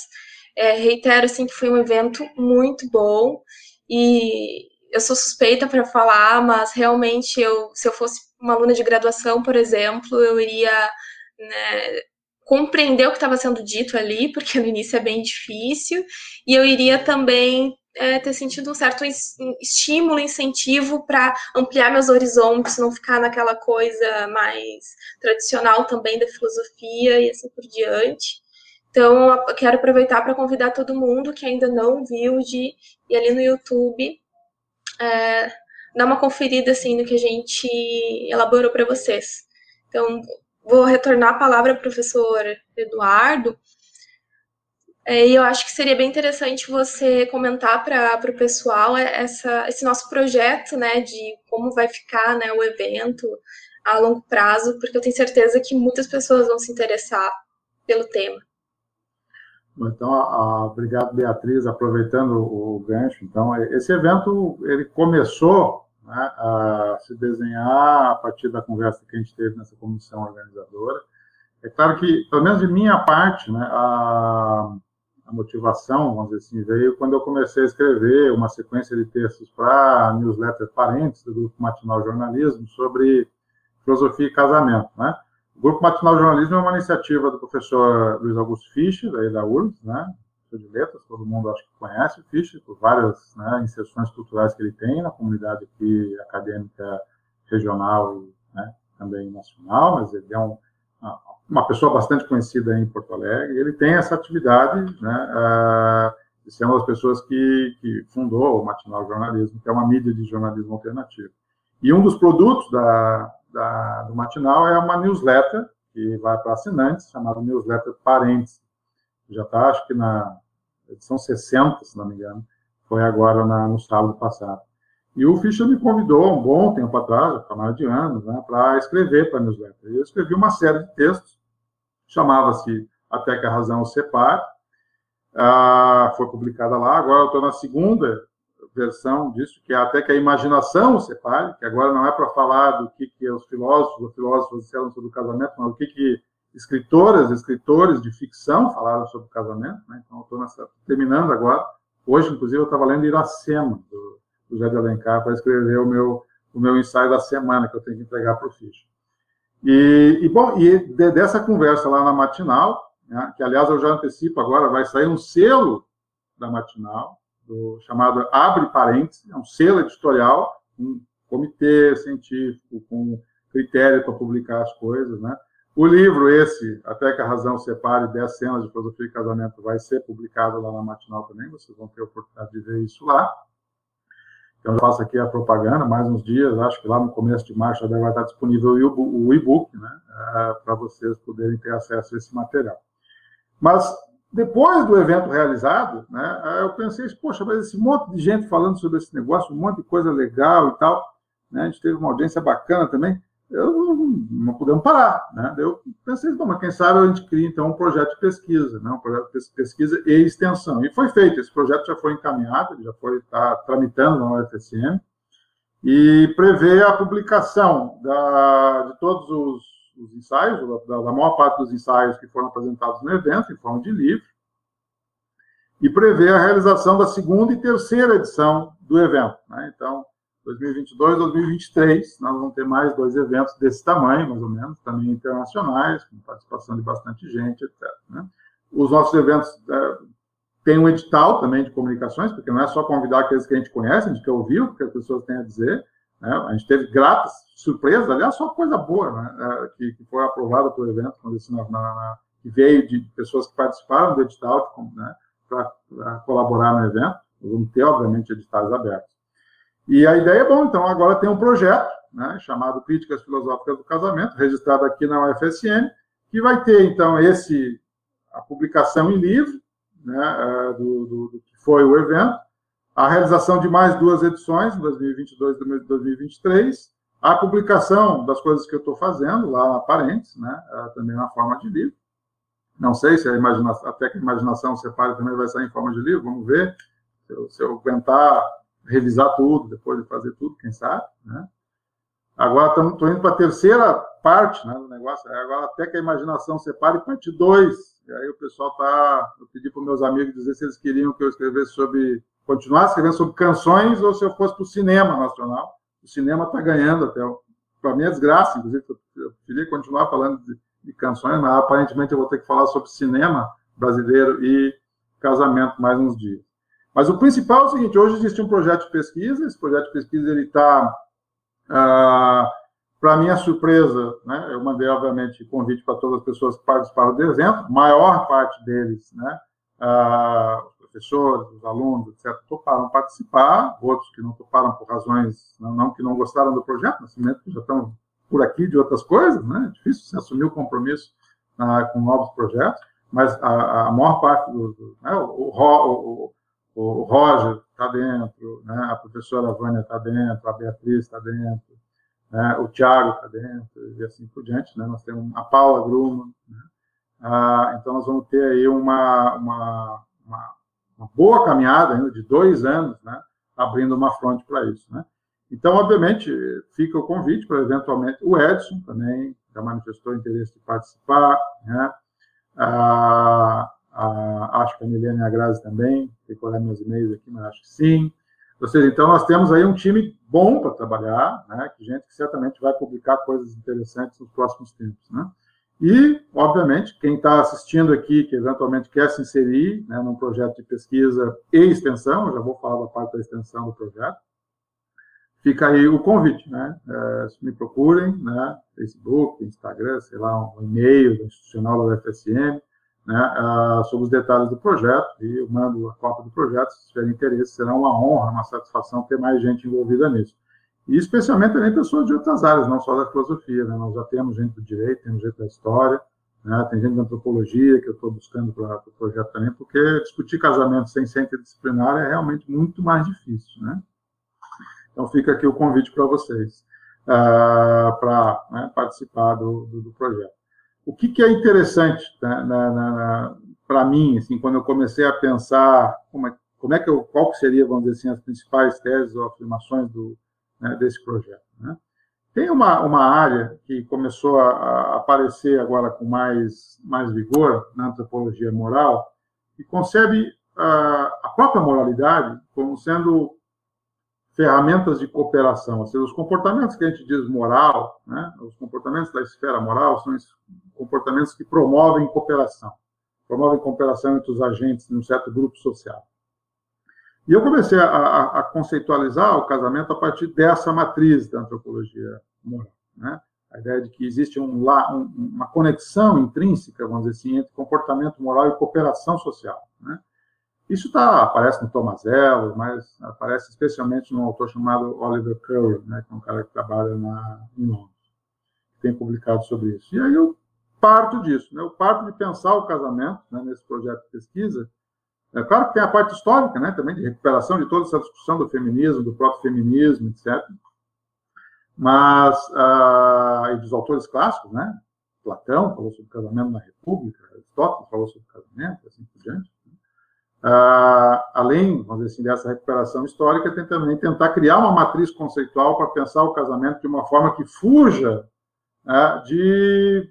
E: É, reitero assim que foi um evento muito bom e eu sou suspeita para falar, mas realmente eu, se eu fosse uma aluna de graduação, por exemplo, eu iria né, compreender o que estava sendo dito ali, porque no início é bem difícil, e eu iria também é, ter sentido um certo estímulo, incentivo para ampliar meus horizontes, não ficar naquela coisa mais tradicional também da filosofia e assim por diante. Então, quero aproveitar para convidar todo mundo que ainda não viu de ir ali no YouTube, é, dar uma conferida assim no que a gente elaborou para vocês. Então, vou retornar a palavra ao professor Eduardo É, e eu acho que seria bem interessante você comentar para o pessoal essa, esse nosso projeto, né, de como vai ficar né, o evento a longo prazo, porque eu tenho certeza que muitas pessoas vão se interessar pelo tema.
D: Então, a, a, obrigado, Beatriz. Aproveitando o, o, gancho, então, esse evento ele começou né, a se desenhar a partir da conversa que a gente teve nessa comissão organizadora. É claro que, pelo menos de minha parte, né, a, a motivação, vamos dizer assim, veio quando eu comecei a escrever uma sequência de textos para newsletter Parentes, do Grupo Matinal Jornalismo, sobre filosofia e casamento, né? O Grupo Matinal Jornalismo é uma iniciativa do professor Luiz Augusto Fischer, da URGS, né? de letras, todo mundo acho que conhece o Fischer, por várias né, inserções culturais que ele tem na comunidade aqui acadêmica regional e né, também nacional, mas ele é um, uma pessoa bastante conhecida em Porto Alegre, ele tem essa atividade, né, uh, de ser uma das pessoas que, que fundou o Matinal Jornalismo, que é uma mídia de jornalismo alternativo. E um dos produtos da, da, do Matinal é uma newsletter, que vai para assinantes, chamada Newsletter Parentes. Já está, acho que na edição 60, se não me engano, foi agora na, no sábado passado. E o Fischer me convidou um bom tempo atrás, há mais de anos, né, para escrever para a newsletter. Eu escrevi uma série de textos chamava-se Até que a Razão Separe, ah, foi publicada lá, agora eu estou na segunda versão disso, que é Até que a Imaginação Separe, que agora não é para falar do que, que os filósofos ou filósofos disseram sobre o casamento, mas o que, que escritoras, escritores de ficção falaram sobre o casamento, né? então estou terminando agora, hoje inclusive eu estava lendo Iracema, do José de Alencar, para escrever o meu, o meu ensaio da semana, que eu tenho que entregar para o Fischer. E, e, bom, e de, dessa conversa lá na matinal, né, que aliás eu já antecipo agora, vai sair um selo da matinal, do, chamado Abre Parênteses, é um selo editorial, um comitê científico com critério para publicar as coisas, né? O livro esse, Até que a Razão Separe 10 Cenas de Filosofia e Casamento, vai ser publicado lá na Matinal também, vocês vão ter a oportunidade de ver isso lá. Então, eu faço aqui a propaganda, mais uns dias, acho que lá no começo de março já deve estar disponível o e-book, né, é, para vocês poderem ter acesso a esse material. Mas, depois do evento realizado, né, eu pensei, poxa, mas esse monte de gente falando sobre esse negócio, um monte de coisa legal e tal, né, a gente teve uma audiência bacana também, eu não, podemos parar, né? Eu pensei, bom, mas quem sabe a gente cria então um projeto de pesquisa, né? Um projeto de pesquisa e extensão. E foi feito, esse projeto já foi encaminhado, já foi tá tramitando na UFSM e prevê a publicação da, de todos os, os ensaios, da, da, maior parte dos ensaios que foram apresentados no evento, em forma de livro, e prevê a realização da segunda e terceira edição do evento. Né? Então, 2022, 2023, nós vamos ter mais dois eventos desse tamanho, mais ou menos, também internacionais, com participação de bastante gente, etc. Né? Os nossos eventos é, têm um edital também de comunicações, porque não é só convidar aqueles que a gente conhece, a gente quer ouvir o que as pessoas têm a dizer. Né? A gente teve gratas surpresas, aliás, só coisa boa, né? É, que, que, foi aprovada pelo evento, que veio de pessoas que participaram do edital né? para colaborar no evento. Vamos ter, obviamente, editais abertos. E a ideia é bom, então agora tem um projeto, né, chamado Críticas Filosóficas do Casamento, registrado aqui na UFSM, que vai ter, então, esse a publicação em livro, né, é, do, do, do que foi o evento, a realização de mais duas edições, em 2022 e 2023, a publicação das coisas que eu estou fazendo lá na Parentes, né, é, também na forma de livro. Não sei se a imaginação, até que a imaginação separe também vai sair em forma de livro, vamos ver. Se eu, se eu aguentar revisar tudo, depois de fazer tudo, quem sabe, né? Agora estou indo para a terceira parte né, do negócio, agora até que a imaginação separe, parte 2. E aí o pessoal está. Eu pedi para meus amigos dizer se eles queriam que eu escrevesse sobre. continuasse escrevendo sobre canções ou se eu fosse para o cinema nacional. O cinema está ganhando até. Para minha desgraça, inclusive, eu queria continuar falando de, de canções, mas aparentemente eu vou ter que falar sobre cinema brasileiro e casamento mais uns dias. Mas o principal é o seguinte: hoje existe um projeto de pesquisa, esse projeto de pesquisa ele está, ah, para minha surpresa, né, eu mandei, obviamente, convite para todas as pessoas que participaram do evento, maior parte deles, né, ah, os professores, os alunos, etc., toparam participar, outros que não toparam por razões, não, não que não gostaram do projeto, mas que já estão por aqui de outras coisas, né, é difícil se assumir o compromisso ah, com novos projetos. mas a, a maior parte do, do né, o, o, o, o Roger está dentro, né, a professora Vânia está dentro, a Beatriz está dentro, né, o Tiago está dentro, e assim por diante. Né, nós temos a Paula Gruma. Né, ah, então, nós vamos ter aí uma, uma, uma, uma boa caminhada ainda de dois anos, né, abrindo uma fronte para isso. Né. Então, obviamente, fica o convite para, eventualmente, o Edson também já manifestou interesse de participar, ah, acho que a Milene e a Grazi também, tem que olhar meus e-mails aqui, mas acho que sim. Ou seja, então nós temos aí um time bom para trabalhar, né? Que gente que certamente vai publicar coisas interessantes nos próximos tempos, né? E, obviamente, quem está assistindo aqui, que eventualmente quer se inserir né, num projeto de pesquisa e extensão, já vou falar da parte da extensão do projeto, fica aí o convite, né? É, me procurem, né? Facebook, Instagram, sei lá, um e-mail institucional da UFSM, né, sobre os detalhes do projeto, e eu mando a cópia do projeto, se tiverem interesse, será uma honra, uma satisfação ter mais gente envolvida nisso. E especialmente também pessoas de outras áreas, não só da filosofia, né, nós já temos gente do direito, temos gente da história, né, tem gente da antropologia que eu estou buscando para o pro projeto também, porque discutir casamento sem ser interdisciplinar é realmente muito mais difícil, né. Então fica aqui o convite para vocês, uh, para né, participar do, do, do projeto. O que, que é interessante né, para mim, assim, quando eu comecei a pensar como é, como é que eu, qual que seria, vamos dizer assim, as principais teses ou afirmações do, né, desse projeto. Né? Tem uma, uma área que começou a, a, aparecer agora com mais, mais vigor na antropologia moral, que concebe a, a própria moralidade como sendo ferramentas de cooperação, ou seja, os comportamentos que a gente diz moral, né, os comportamentos da esfera moral são comportamentos que promovem cooperação, promovem cooperação entre os agentes de um certo grupo social. E eu comecei a, a, a conceitualizar o casamento a partir dessa matriz da antropologia moral, né? A ideia de que existe um, uma conexão intrínseca, vamos dizer assim, entre comportamento moral e cooperação social, né? Isso tá, aparece no Tomazello, mas aparece especialmente num autor chamado Oliver Curry, né, que é um cara que trabalha na, em Londres, que tem publicado sobre isso. E aí eu parto disso, né, eu parto de pensar o casamento né, nesse projeto de pesquisa. É claro que tem a parte histórica, né, também de recuperação de toda essa discussão do feminismo, do próprio feminismo, etc. Mas, ah, e dos autores clássicos, né, Platão falou sobre o casamento na República, Aristóteles falou sobre o casamento, assim por diante. Uh, além, vamos dizer assim, dessa recuperação histórica, tem também tentar criar uma matriz conceitual para pensar o casamento de uma forma que fuja uh, de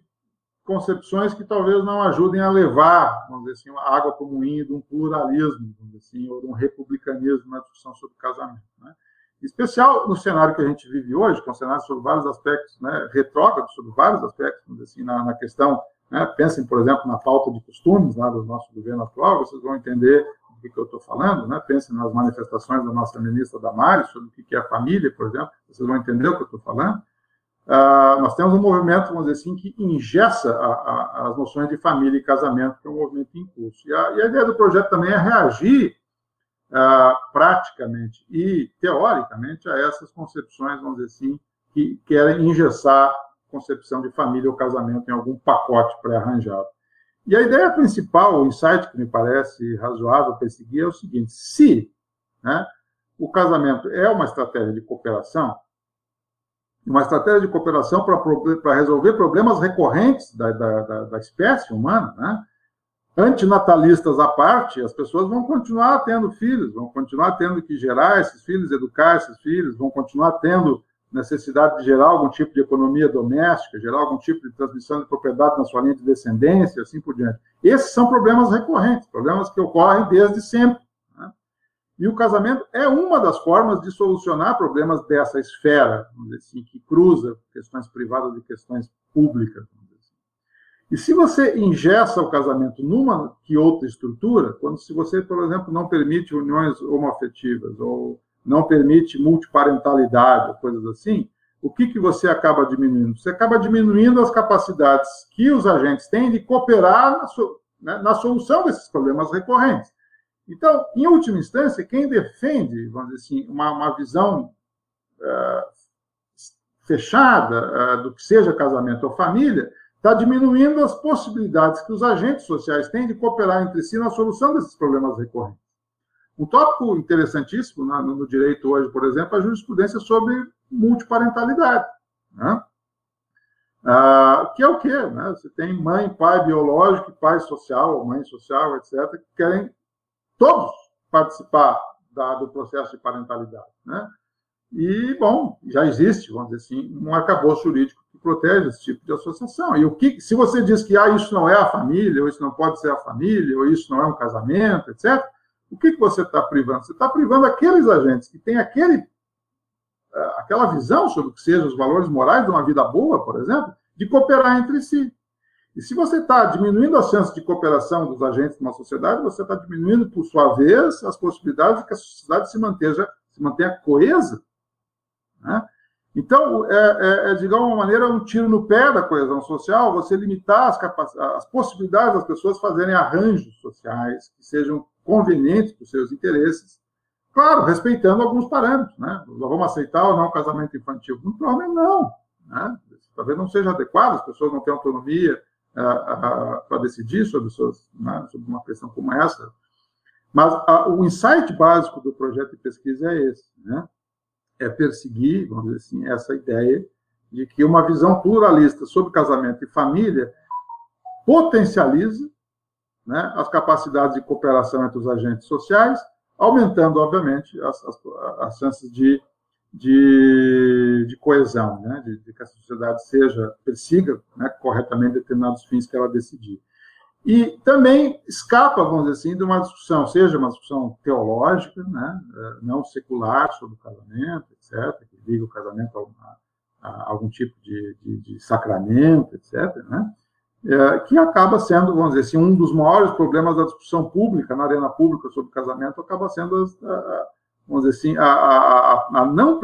D: concepções que talvez não ajudem a levar, vamos dizer assim, a água para o moinho de um pluralismo, vamos dizer assim, ou de um republicanismo na discussão sobre casamento. Né? Em especial no cenário que a gente vive hoje, que é um cenário sobre vários aspectos, né, retrógrado sobre vários aspectos, vamos dizer assim, na, na questão né? Pensem, por exemplo, na falta de costumes lá do nosso governo atual, vocês vão entender do que eu estou falando. Né? Pensem nas manifestações da nossa ministra Damares sobre o que é a família, por exemplo, vocês vão entender o que eu estou falando. Uh, nós temos um movimento, vamos dizer assim, que ingessa a, a, as noções de família e casamento, que é um movimento em curso. E a, e a ideia do projeto também é reagir uh, praticamente e teoricamente a essas concepções, vamos dizer assim, que querem engessar concepção de família ou casamento em algum pacote pré-arranjado. E a ideia principal, o insight que me parece razoável perseguir é o seguinte: se né, o casamento é uma estratégia de cooperação, uma estratégia de cooperação para resolver problemas recorrentes da, da, da, da espécie humana, né? antinatalistas à parte, as pessoas vão continuar tendo filhos, vão continuar tendo que gerar esses filhos, educar esses filhos, vão continuar tendo necessidade de gerar algum tipo de economia doméstica, gerar algum tipo de transmissão de propriedade na sua linha de descendência, assim por diante. Esses são problemas recorrentes, problemas que ocorrem desde sempre. Né? E o casamento é uma das formas de solucionar problemas dessa esfera, assim, que cruza questões privadas e questões públicas. Assim. E se você ingessa o casamento numa que outra estrutura, quando se você, por exemplo, não permite uniões homoafetivas ou não permite multiparentalidade, coisas assim, o que, que você acaba diminuindo? Você acaba diminuindo as capacidades que os agentes têm de cooperar na, so, né, na solução desses problemas recorrentes. Então, em última instância, quem defende, vamos dizer assim, uma, uma visão uh, fechada uh, do que seja casamento ou família, está diminuindo as possibilidades que os agentes sociais têm de cooperar entre si na solução desses problemas recorrentes. Um tópico interessantíssimo no, no direito hoje, por exemplo, é a jurisprudência sobre multiparentalidade. Né? Ah, que é o quê? Né? Você tem mãe, pai biológico, pai social, mãe social, etc., que querem todos participar da, do processo de parentalidade. Né? E, bom, já existe, vamos dizer assim, um arcabouço jurídico que protege esse tipo de associação. E o que, se você diz que ah, isso não é a família, ou isso não pode ser a família, ou isso não é um casamento, etc., o que, que você está privando? Você está privando aqueles agentes que têm aquele, eh, aquela visão sobre o que sejam os valores morais de uma vida boa, por exemplo, de cooperar entre si. E se você está diminuindo as chances de cooperação dos agentes numa sociedade, você está diminuindo, por sua vez, as possibilidades de que a sociedade se mantenha, se mantenha coesa. Né? Então, é, é, é, de alguma maneira, um tiro no pé da coesão social você limitar as, as possibilidades das pessoas fazerem arranjos sociais que sejam convenientes para os seus interesses, claro, respeitando alguns parâmetros. Né? Nós vamos aceitar ou não casamento infantil? Provavelmente não. Né? Talvez não seja adequado, as pessoas não têm autonomia para decidir sobre, suas, né, sobre uma questão como essa. Mas a, o insight básico do projeto de pesquisa é esse, né? é perseguir, vamos dizer assim, essa ideia de que uma visão pluralista sobre casamento e família potencializa né, as capacidades de cooperação entre os agentes sociais, aumentando, obviamente, as, as, as chances de, de, de coesão, né, de, de, que a sociedade seja, persiga né, corretamente determinados fins que ela decidir. E também escapa, vamos dizer assim, de uma discussão, seja uma discussão teológica, né, eh, não secular sobre o casamento, etc., que liga o casamento a, a algum tipo de, de, de, sacramento, etc., né, é, que acaba sendo, vamos dizer assim, um dos maiores problemas da discussão pública, na arena pública sobre casamento, acaba sendo, a, a, vamos dizer assim, a, não,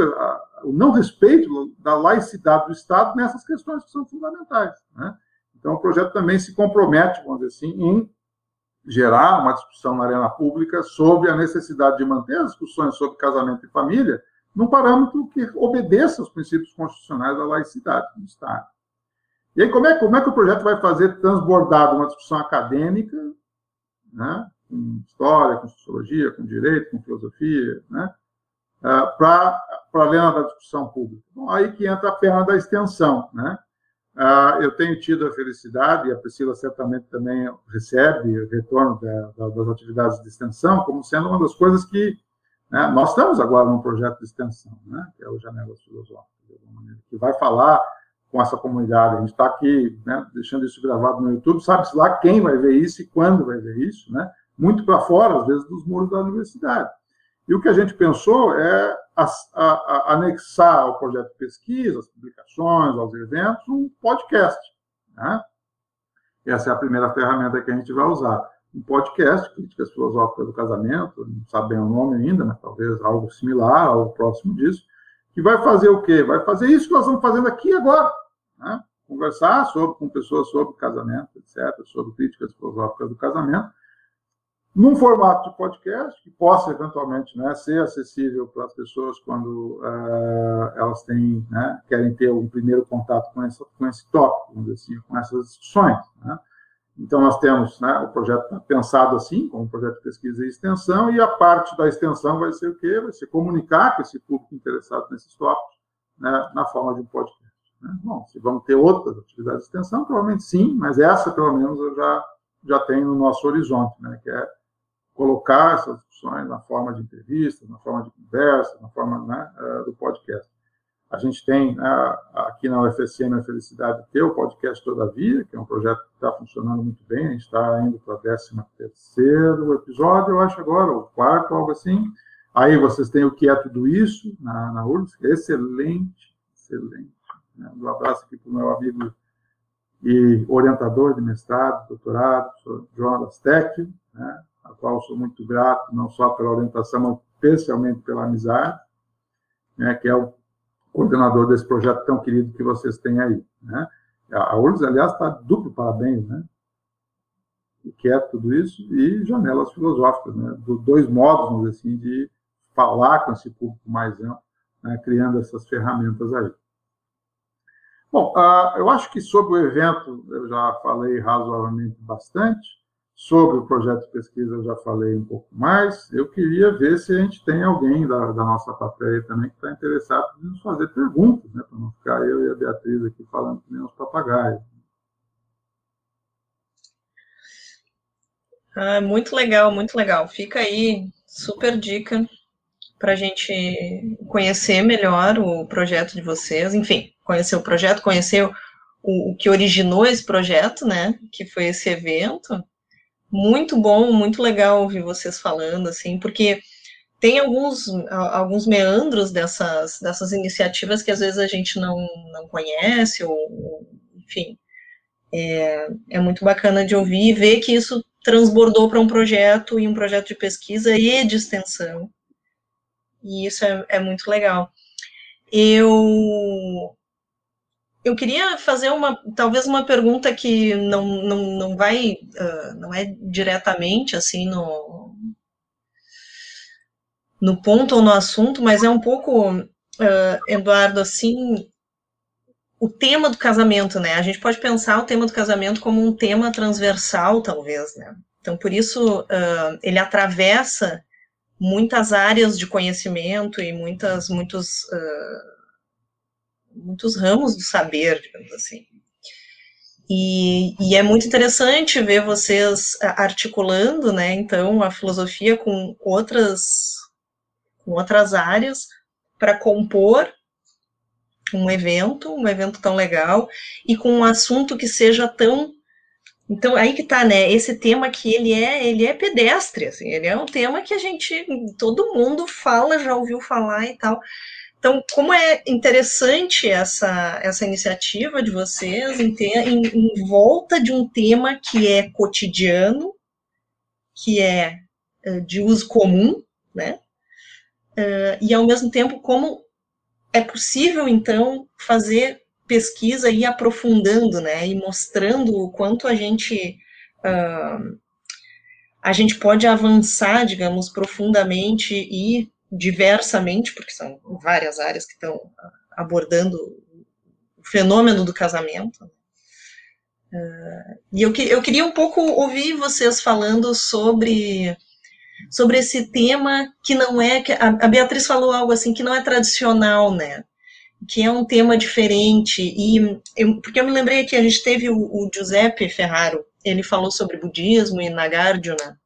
D: o não respeito da laicidade do Estado nessas questões que são fundamentais, né. Então, o projeto também se compromete, vamos dizer assim, em gerar uma discussão na arena pública sobre a necessidade de manter as discussões sobre casamento e família num parâmetro que obedeça aos princípios constitucionais da laicidade do Estado. E aí, como é, como é que o projeto vai fazer transbordar uma discussão acadêmica, né, com história, com sociologia, com direito, com filosofia, né, ah, para a arena da discussão pública? Bom, aí que entra a perna da extensão, né? Ah, eu tenho tido a felicidade, e a Priscila certamente também recebe o retorno da, da, das atividades de extensão, como sendo uma das coisas que né, nós estamos agora num projeto de extensão, né, que é o Janelas Filosóficas, que vai falar com essa comunidade. A gente está aqui né, deixando isso gravado no YouTube, sabe-se lá quem vai ver isso e quando vai ver isso, né, muito para fora, às vezes, dos muros da universidade. E o que a gente pensou é a, a, a anexar ao projeto de pesquisa, às publicações, aos eventos, um podcast. Né? Essa é a primeira ferramenta que a gente vai usar. Um podcast, Críticas Filosóficas do Casamento, não sabe bem o nome ainda, mas talvez algo similar, algo próximo disso, que vai fazer o quê? Vai fazer isso que nós estamos fazendo aqui agora. Né? Conversar sobre, com pessoas sobre casamento, etc., sobre críticas filosóficas do casamento, num formato de podcast que possa eventualmente né, ser acessível para as pessoas quando uh, elas têm, né, querem ter um primeiro contato com esse, com esse tópico, assim, com essas discussões. Né? Então, nós temos, né, o projeto tá pensado assim, como um projeto de pesquisa e extensão, e a parte da extensão vai ser o quê? Vai ser comunicar com esse público interessado nesses tópicos né, na forma de um podcast. Bom, se vamos ter outras atividades de extensão, provavelmente sim, mas essa, pelo menos, eu já, já tenho no nosso horizonte, né, que é colocar essas discussões na forma de entrevistas, na forma de conversa, na forma né, eh, do podcast. A gente tem né, aqui na UFSM a felicidade de ter o podcast Todavia, que é um projeto que está funcionando muito bem, a gente está indo para o 13 terceiro episódio, eu acho agora, o quarto, algo assim. Aí vocês têm o que é tudo isso na, na excelente, excelente. Né? Um abraço aqui para o meu amigo e orientador de mestrado, doutorado, João Lastec, né? a qual sou muito grato, não só pela orientação, mas especialmente pela amizade, né, que é o coordenador desse projeto tão querido que vocês têm aí. Né? A URGS, aliás, está duplo parabéns, né? O que é tudo isso? E janelas filosóficas, né? Do, dois modos, vamos dizer assim, de falar com esse público mais amplo, né? criando essas ferramentas aí. Bom, uh, eu acho que sobre o evento eu já falei razoavelmente bastante. Sobre o projeto de pesquisa eu já falei um pouco mais. Eu queria ver se a gente tem alguém da, da nossa plateia também que está interessado em nos fazer perguntas, né, para não ficar eu e a Beatriz aqui falando que nem uns papagaios.
B: Ah, muito legal, muito legal. Fica aí, super dica para a gente conhecer melhor o projeto de vocês. Enfim, conhecer o projeto, conhecer o, o que originou esse projeto, né? Que foi esse evento. Muito bom, muito legal ouvir vocês falando, assim, porque tem alguns, alguns meandros dessas, dessas iniciativas que às vezes a gente não, não conhece, ou, enfim, é, é muito bacana de ouvir e ver que isso transbordou para um projeto e um projeto de pesquisa e de extensão. E isso é, é muito legal. Eu eu queria fazer uma, talvez uma pergunta que não, não, não vai, uh, não é diretamente assim no, no ponto ou no assunto, mas é um pouco, uh, Eduardo, assim, o tema do casamento, né? A gente pode pensar o tema do casamento como um tema transversal, talvez, né? Então, por isso, uh, ele atravessa muitas áreas de conhecimento e muitas, muitos, uh, muitos ramos do saber, digamos assim. E, e, é muito interessante ver vocês articulando, né, então, a filosofia com outras, com outras áreas para compor um evento, um evento tão legal, e com um assunto que seja tão então aí que tá, né? Esse tema que ele é, ele é pedestre, assim, ele é um tema que a gente, todo mundo fala, já ouviu falar e tal. Então, como é interessante essa, essa iniciativa de vocês em, ter, em, em volta de um tema que é cotidiano, que é uh, de uso comum, né? Uh, e ao mesmo tempo, como é possível, então, fazer pesquisa e aprofundando, né, e mostrando o quanto a gente uh, a gente pode avançar, digamos, profundamente e diversamente, porque são várias áreas que estão abordando o fenômeno do casamento. Uh, e eu, eu queria um pouco ouvir vocês falando sobre sobre esse tema que não é a Beatriz falou algo assim que não é tradicional, né? Que é um tema diferente, e eu, porque eu me lembrei que a gente teve o, o Giuseppe Ferraro, ele falou sobre budismo e Nagarjuna,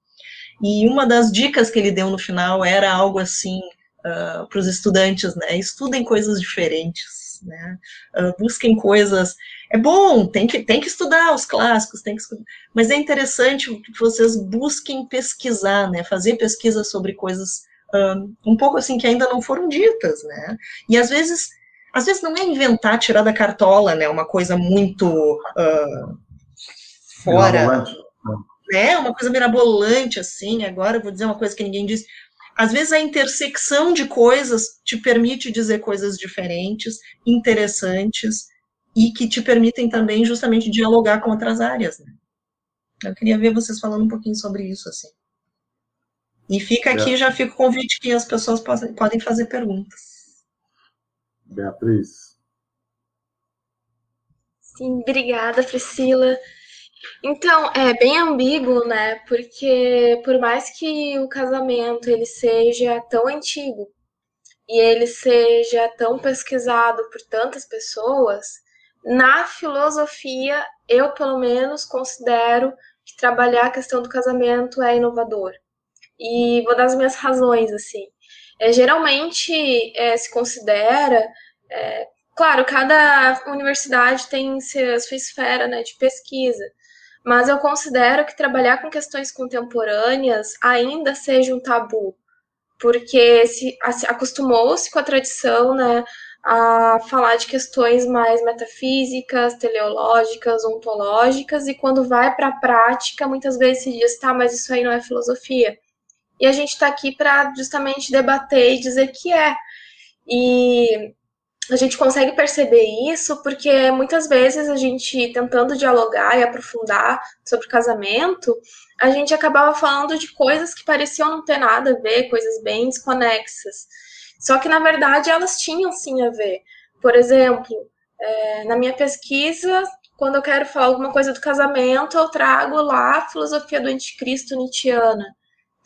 B: e uma das dicas que ele deu no final era algo assim uh, para os estudantes, né? Estudem coisas diferentes, né? Uh, busquem coisas. É bom, tem que, tem que estudar os clássicos, tem que estudar, mas é interessante que vocês busquem pesquisar, né? Fazer pesquisa sobre coisas um, um pouco assim que ainda não foram ditas, né? E às vezes às vezes não é inventar, tirar da cartola, né? Uma coisa muito uh, fora. Né? Uma coisa mirabolante, assim. Agora eu vou dizer uma coisa que ninguém disse. Às vezes a intersecção de coisas te permite dizer coisas diferentes, interessantes, e que te permitem também justamente dialogar com outras áreas. Né? Eu queria ver vocês falando um pouquinho sobre isso, assim. E fica aqui, é. já fica o convite que as pessoas podem fazer perguntas.
D: Beatriz.
E: Sim, obrigada, Priscila. Então, é bem ambíguo, né? Porque por mais que o casamento ele seja tão antigo e ele seja tão pesquisado por tantas pessoas, na filosofia eu pelo menos considero que trabalhar a questão do casamento é inovador. E vou dar as minhas razões assim. É, geralmente é, se considera, é, claro, cada universidade tem a sua esfera né, de pesquisa, mas eu considero que trabalhar com questões contemporâneas ainda seja um tabu, porque se acostumou-se com a tradição, né, a falar de questões mais metafísicas, teleológicas, ontológicas, e quando vai para a prática, muitas vezes se diz, tá, mas isso aí não é filosofia. E a gente está aqui para justamente debater e dizer que é. E a gente consegue perceber isso porque muitas vezes a gente tentando dialogar e aprofundar sobre casamento, a gente acabava falando de coisas que pareciam não ter nada a ver, coisas bem desconexas. Só que na verdade elas tinham sim a ver. Por exemplo, É, na minha pesquisa, quando eu quero falar alguma coisa do casamento, eu trago lá a filosofia do anticristo nietzschiana.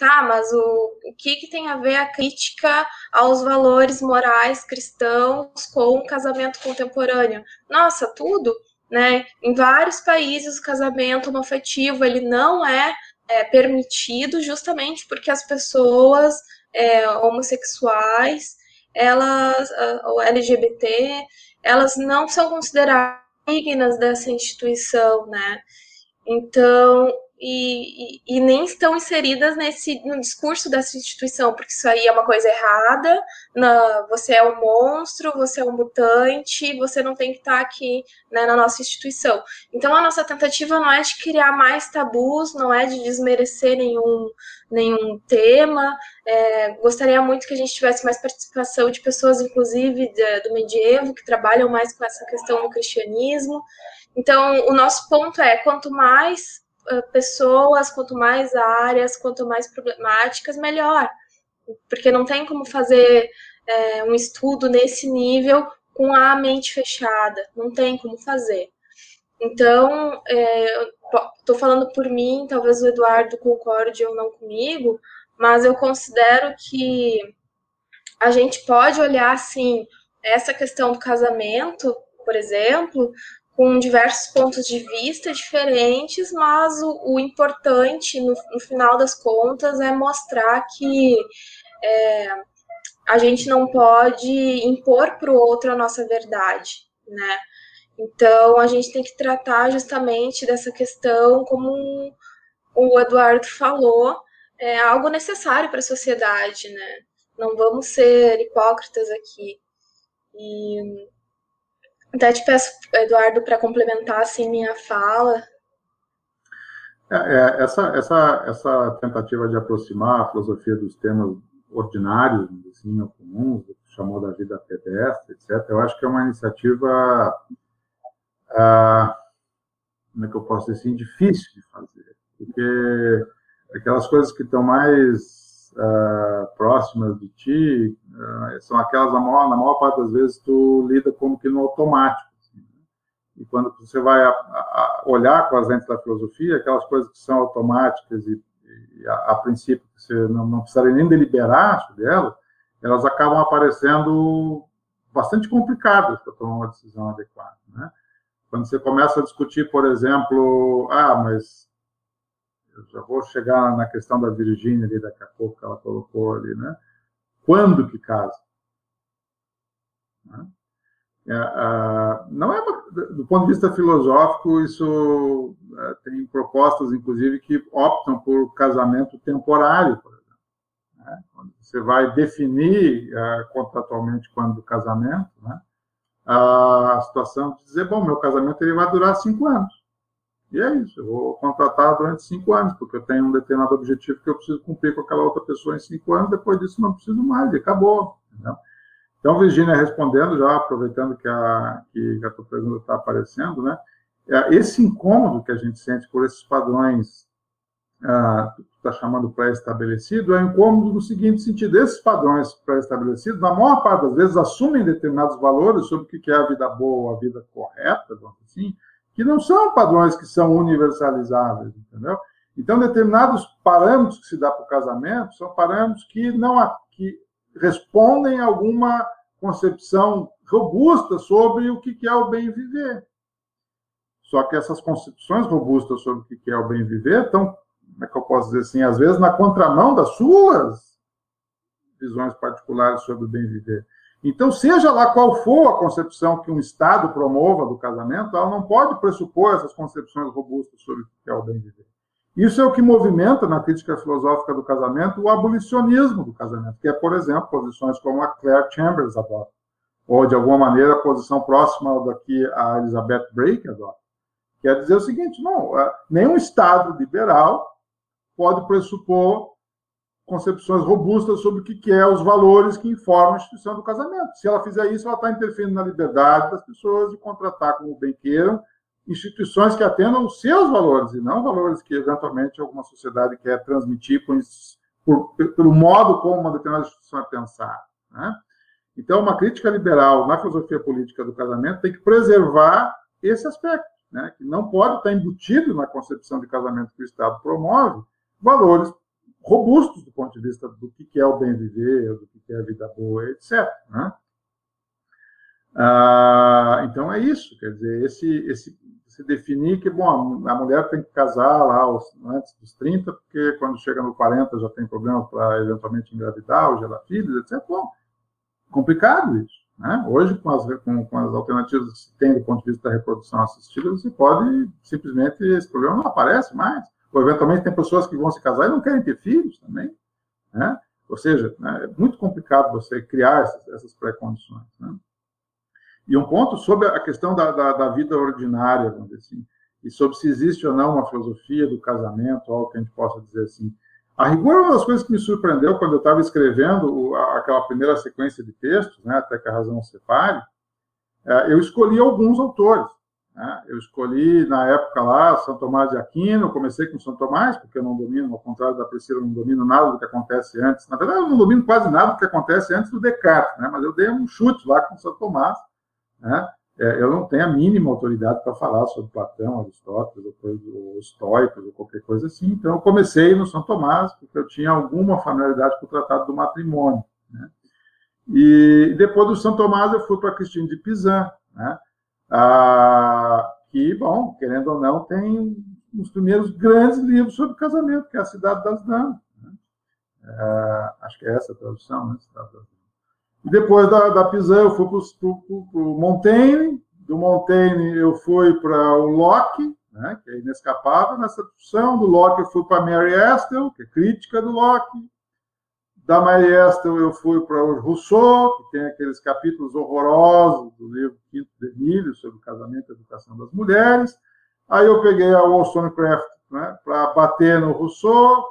E: Tá, mas o, o que, que tem a ver a crítica aos valores morais cristãos com o casamento contemporâneo? Nossa, tudo, né? Em vários países o casamento homofetivo ele não é, é permitido justamente porque as pessoas é, homossexuais, elas, ou LGBT, elas não são consideradas dignas dessa instituição, né? Então, e, e, nem estão inseridas nesse no discurso dessa instituição, porque isso aí é uma coisa errada. Na, você é um monstro, você é um mutante, você não tem que estar aqui né, na nossa instituição. Então a nossa tentativa não é de criar mais tabus, não é de desmerecer nenhum, nenhum tema. É, gostaria muito que a gente tivesse mais participação de pessoas, inclusive de, do medievo, que trabalham mais com essa questão do cristianismo. Então, o nosso ponto é: quanto mais pessoas, quanto mais áreas, quanto mais problemáticas, melhor. Porque não tem como fazer é, um estudo nesse nível com a mente fechada, não tem como fazer. Então, estou é, falando por mim, talvez o Eduardo concorde ou não comigo, mas eu considero que a gente pode olhar assim essa questão do casamento, por exemplo, com diversos pontos de vista diferentes, mas o, o importante, no, no, final das contas, é mostrar que é, a gente não pode impor para o outro a nossa verdade, né? Então, a gente tem que tratar justamente dessa questão como o Eduardo falou, é algo necessário para a sociedade, né? Não vamos ser hipócritas aqui. E até te peço, Eduardo, para complementar assim minha fala.
D: É, é, essa, essa, essa tentativa de aproximar a filosofia dos temas ordinários, assim, comuns, chamou da vida pedestre, etc., eu acho que é uma iniciativa, ah, como é que eu posso dizer assim, difícil de fazer, porque aquelas coisas que estão mais uh, próximas de ti, uh, são aquelas, na maior, na maior parte das vezes, tu lida como que no automático. Assim, né? E quando você vai a, a olhar com as lentes da filosofia, aquelas coisas que são automáticas e, e a, a, princípio você não, não precisaria nem deliberar sobre elas, elas acabam aparecendo bastante complicadas para tomar uma decisão adequada. Né? Quando você começa a discutir, por exemplo, ah, mas eu já vou chegar na questão da Virgínia ali daqui a pouco que ela colocou ali, né? Quando que casa? Né? Não é do ponto de vista filosófico isso é, tem propostas inclusive que optam por casamento temporário por exemplo né? você vai definir é, contratualmente quando o casamento né? a situação de dizer bom meu casamento ele vai durar cinco anos e é isso, eu vou contratar durante cinco anos, porque eu tenho um determinado objetivo que eu preciso cumprir com aquela outra pessoa em cinco anos, depois disso não preciso mais, e acabou. Entendeu? Então, Virginia, respondendo, já aproveitando que a, que a tua pergunta está aparecendo, né? É, esse incômodo que a gente sente por esses padrões ah, está chamando pré-estabelecido é incômodo no seguinte sentido: esses padrões pré-estabelecidos, na maior parte das vezes, assumem determinados valores sobre o que é a vida boa, a vida correta, vamos assim, que não são padrões que são universalizáveis, entendeu? Então, determinados parâmetros que se dá para o casamento são parâmetros que não que respondem a alguma concepção robusta sobre o que é o bem viver. Só que essas concepções robustas sobre o que é o bem viver estão, como é que eu posso dizer assim, às vezes na contramão das suas visões particulares sobre o bem viver. Então, seja lá qual for a concepção que um Estado promova do casamento, ela não pode pressupor essas concepções robustas sobre o que é o bem viver. Isso é o que movimenta na crítica filosófica do casamento o abolicionismo do casamento, que é, por exemplo, posições como a Claire Chambers adota, ou, de alguma maneira, a posição próxima da que a Elizabeth Brake adota. Quer dizer o seguinte, não, é, nenhum Estado liberal pode pressupor concepções robustas sobre o que é os valores que informam a instituição do casamento. Se ela fizer isso, ela está interferindo na liberdade das pessoas de contratar como bem queiram instituições que atendam os seus valores e não valores que eventualmente alguma sociedade quer transmitir por, por, pelo modo como uma determinada instituição é pensada. Né? Então, uma crítica liberal na filosofia política do casamento tem que preservar esse aspecto, né? que não pode estar embutido na concepção de casamento que o Estado promove valores robustos do ponto de vista do que é o bem viver, do que é a vida boa, etc. Né? Ah, então é isso, quer dizer, esse, esse, se definir que, bom, a mulher tem que casar lá aos, antes dos 30, porque quando chega no 40 já tem problemas para eventualmente engravidar ou gerar filhos, etc. Bom, complicado isso. Né? Hoje, com as, com, com, as alternativas que se tem do ponto de vista da reprodução assistida, você pode simplesmente, esse problema não aparece mais. Eventualmente, tem pessoas que vão se casar e não querem ter filhos também. Né? Ou seja, né, é muito complicado você criar essas, essas pré-condições. Né? E um ponto sobre a questão da, da, da, vida ordinária, vamos dizer assim, e sobre se existe ou não uma filosofia do casamento, algo que a gente possa dizer assim. A rigor, uma das coisas que me surpreendeu quando eu estava escrevendo aquela primeira sequência de textos, né, até que a razão separe, é, eu escolhi alguns autores. Né? Eu escolhi, na época lá, São Tomás de Aquino, comecei com São Tomás, porque eu não domino, ao contrário da Priscila, eu não domino nada do que acontece antes. Na verdade, eu não domino quase nada do que acontece antes do Descartes, né? mas eu dei um chute lá com São Tomás, né? É, eu não tenho a mínima autoridade para falar sobre Platão, Aristóteles, ou estoicos, ou qualquer coisa assim. Então, eu comecei no São Tomás, porque eu tinha alguma familiaridade com o Tratado do Matrimônio. Né? E depois do São Tomás, eu fui para Cristina de Pizan, né? Ah, que, bom, querendo ou não, tem os primeiros grandes livros sobre casamento, que é a Cidade das Damas. Né? Ah, acho que é essa a tradução, né? Cidade das Damas. Depois da, da Pizan, eu fui para o Montaigne. Do Montaigne, eu fui para o Locke, né, que é inescapável nessa discussão. Do Locke, eu fui para Mary Astle, que é crítica do Locke. Da Mary Astle, eu fui para o Rousseau, que tem aqueles capítulos horrorosos do livro Quinto de Emílio, sobre o casamento e a educação das mulheres. Aí eu peguei a Wollstonecraft né, para bater no Rousseau,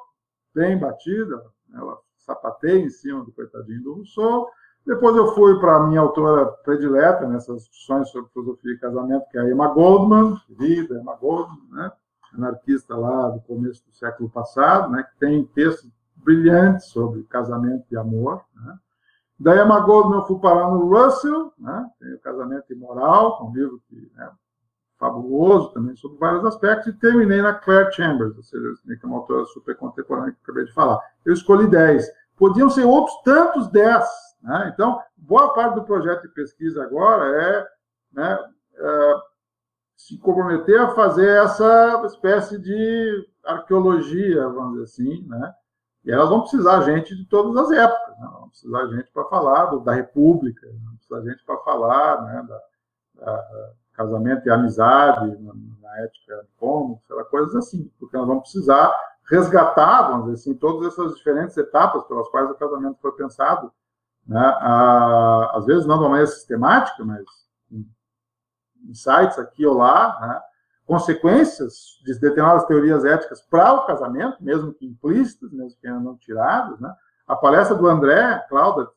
D: bem batida, ela sapateia em cima do coitadinho do Rousseau. Depois eu fui para a minha autora predileta nessas discussões sobre filosofia e casamento, que é a Emma Goldman, querida Emma Goldman, né? anarquista lá do começo do século passado, né? que tem textos brilhantes sobre casamento e amor. Né? Da Emma Goldman eu fui parar no Russell, né? tem o Casamento Imoral, um livro que, né, fabuloso também sobre vários aspectos, e terminei na Claire Chambers, ou seja, que é uma autora super contemporânea que eu acabei de falar. Eu escolhi 10. Podiam ser outros tantos 10, né? Então, boa parte do projeto de pesquisa agora é, né, é se comprometer a fazer essa espécie de arqueologia, vamos dizer assim, né? E elas vão precisar gente de todas as épocas, né? vão precisar gente para falar do, da República, vão precisar gente para falar né, da, da, casamento e amizade, na, na ética como, coisas assim, porque nós vamos precisar resgatar, vamos dizer assim, todas essas diferentes etapas pelas quais o casamento foi pensado né? Ah, às vezes não de uma maneira sistemática, mas insights aqui ou lá, né? Consequências de determinadas teorias éticas para o casamento, mesmo que implícitas, mesmo que não tiradas. Né? A palestra do André Cláudia,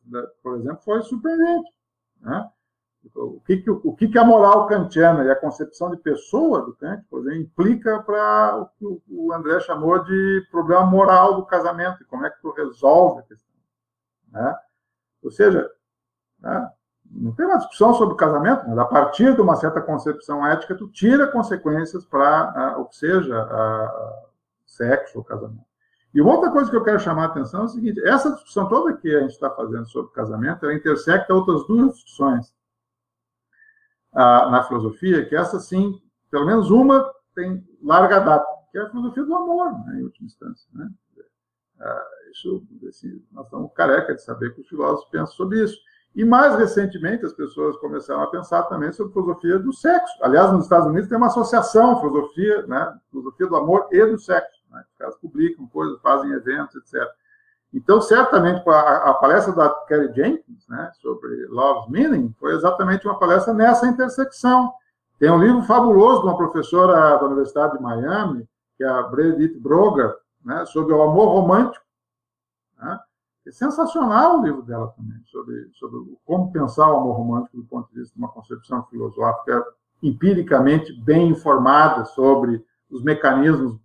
D: por exemplo, foi surpreendente. Né? O, que, que, o que, que a moral kantiana e a concepção de pessoa do Kant, por exemplo, implica para o que o André chamou de problema moral do casamento, e como é que tu resolve a questão. Né? Ou seja, né, não tem uma discussão sobre o casamento, mas a partir de uma certa concepção ética, tu tira consequências para o que seja a, sexo ou casamento. E outra coisa que eu quero chamar a atenção é o seguinte: essa discussão toda que a gente está fazendo sobre casamento, ela intersecta outras duas discussões na filosofia, que essa sim, pelo menos uma tem larga data, que é a filosofia do amor, né, em última instância. Né? isso, assim, nós estamos careca de saber que os filósofos pensam sobre isso. E mais recentemente as pessoas começaram a pensar também sobre filosofia do sexo. Aliás, nos Estados Unidos tem uma associação filosofia, né, filosofia do amor e do sexo. Né, caras publicam coisas, fazem eventos, etc. Então, certamente, a, a palestra da Kerry Jenkins né, sobre Love's Meaning foi exatamente uma palestra nessa intersecção. Tem um livro fabuloso de uma professora da Universidade de Miami, que é a Bredith Broger, né, sobre o amor romântico. Né? É sensacional o livro dela também, sobre, sobre como pensar o amor romântico do ponto de vista de uma concepção filosófica empiricamente bem informada sobre os mecanismos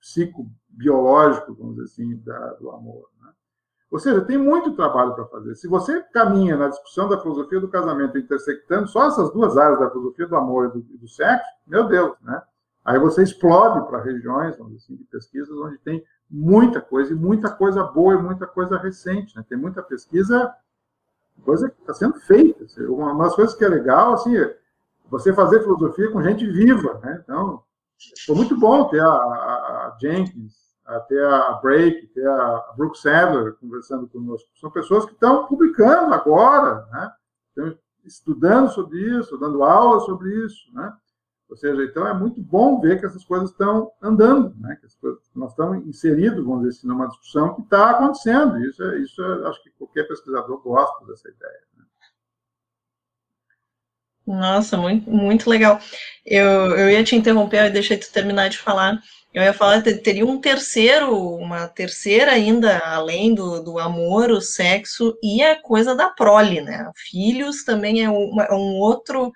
D: psicobiológicos, vamos dizer assim, da, do amor. Né? Ou seja, tem muito trabalho para fazer. Se você caminha na discussão da filosofia do casamento intersectando só essas duas áreas da filosofia do amor e do, e do sexo, meu Deus, né? Aí você explode para regiões assim, de pesquisas onde tem muita coisa, e muita coisa boa e muita coisa recente. Né? Tem muita pesquisa, coisa que está sendo feita. Uma das coisas que é legal, assim, é você fazer filosofia com gente viva. Né? Então, foi muito bom ter a, a, a Jenkins, ter a Break, ter a Brooke Sadler conversando conosco. São pessoas que estão publicando agora, né? estão estudando sobre isso, dando aula sobre isso. Né? Ou seja, então é muito bom ver que essas coisas estão andando, né? que coisas, nós estamos inseridos, vamos dizer assim, numa discussão que está acontecendo. Isso, é, isso é, acho que qualquer pesquisador gosta dessa ideia. Né?
B: Nossa, muito, muito legal. Eu, eu ia te interromper, eu deixei tu terminar de falar. Eu ia falar que teria um terceiro, uma terceira ainda, além do, do amor, o sexo e a coisa da prole, né? Filhos também é, uma, é um outro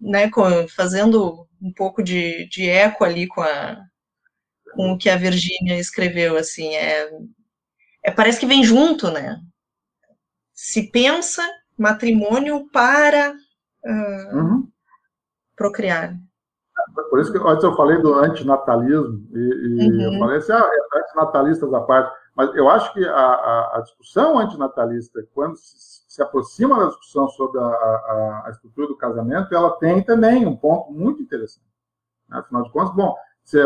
B: né, fazendo um pouco de, de eco ali com, a, com o que a Virgínia escreveu, assim, é, é, parece que vem junto, né? Se pensa matrimônio para uh, uhum. procriar.
D: Por isso que antes eu falei do antinatalismo, e, e uhum. eu falei assim, ah, é antinatalistas à parte, mas eu acho que a, a, a discussão antinatalista, quando se se aproxima da discussão sobre a, a, a, estrutura do casamento, ela tem também um ponto muito interessante. Né? Afinal de contas, bom, se,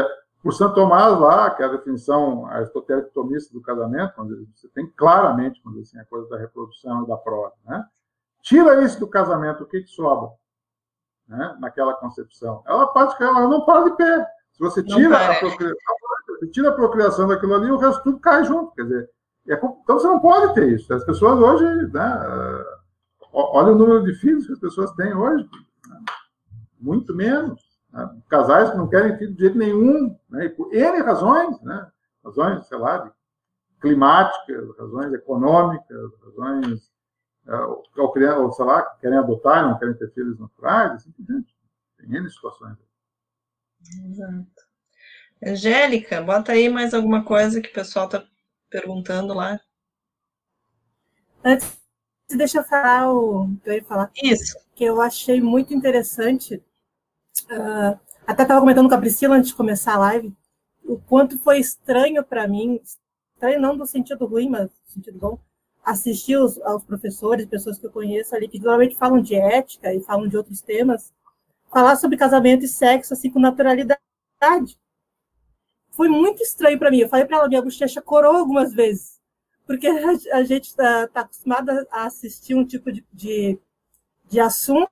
D: por Santo Tomás lá, que é a definição aristotélica tomista do casamento, você tem claramente, assim, a coisa da reprodução e da prova, né? Tira isso do casamento, o que, que sobra? Né? Naquela concepção. Ela, parte, ela não para de pé. Se você tira a procriação, tira a procriação daquilo ali, o resto tudo cai junto. Quer dizer, então você não pode ter isso. As pessoas hoje, né, olha o número de filhos que as pessoas têm hoje, né, muito menos. Né, casais que não querem filho de jeito nenhum, né, e por N razões, né, razões, sei lá, climáticas, razões econômicas, razões, é, ou, ou, sei lá, querem adotar, não querem ter filhos naturais, assim por diante. Tem N situações.
B: Exato. Angélica, bota aí mais alguma coisa que o pessoal está perguntando lá.
C: Antes, deixa eu falar o eu ia falar.
B: Isso.
C: Que eu achei muito interessante. Uh, até estava comentando com a Priscila antes de começar a live, o quanto foi estranho para mim, estranho não no sentido ruim, mas no sentido bom, assistir os, aos professores, pessoas que eu conheço ali, que normalmente falam de ética e falam de outros temas, falar sobre casamento e sexo assim com naturalidade foi muito estranho para mim. Eu falei para ela, minha bochecha corou algumas vezes, porque a, gente está tá acostumada a assistir um tipo de, de, de assunto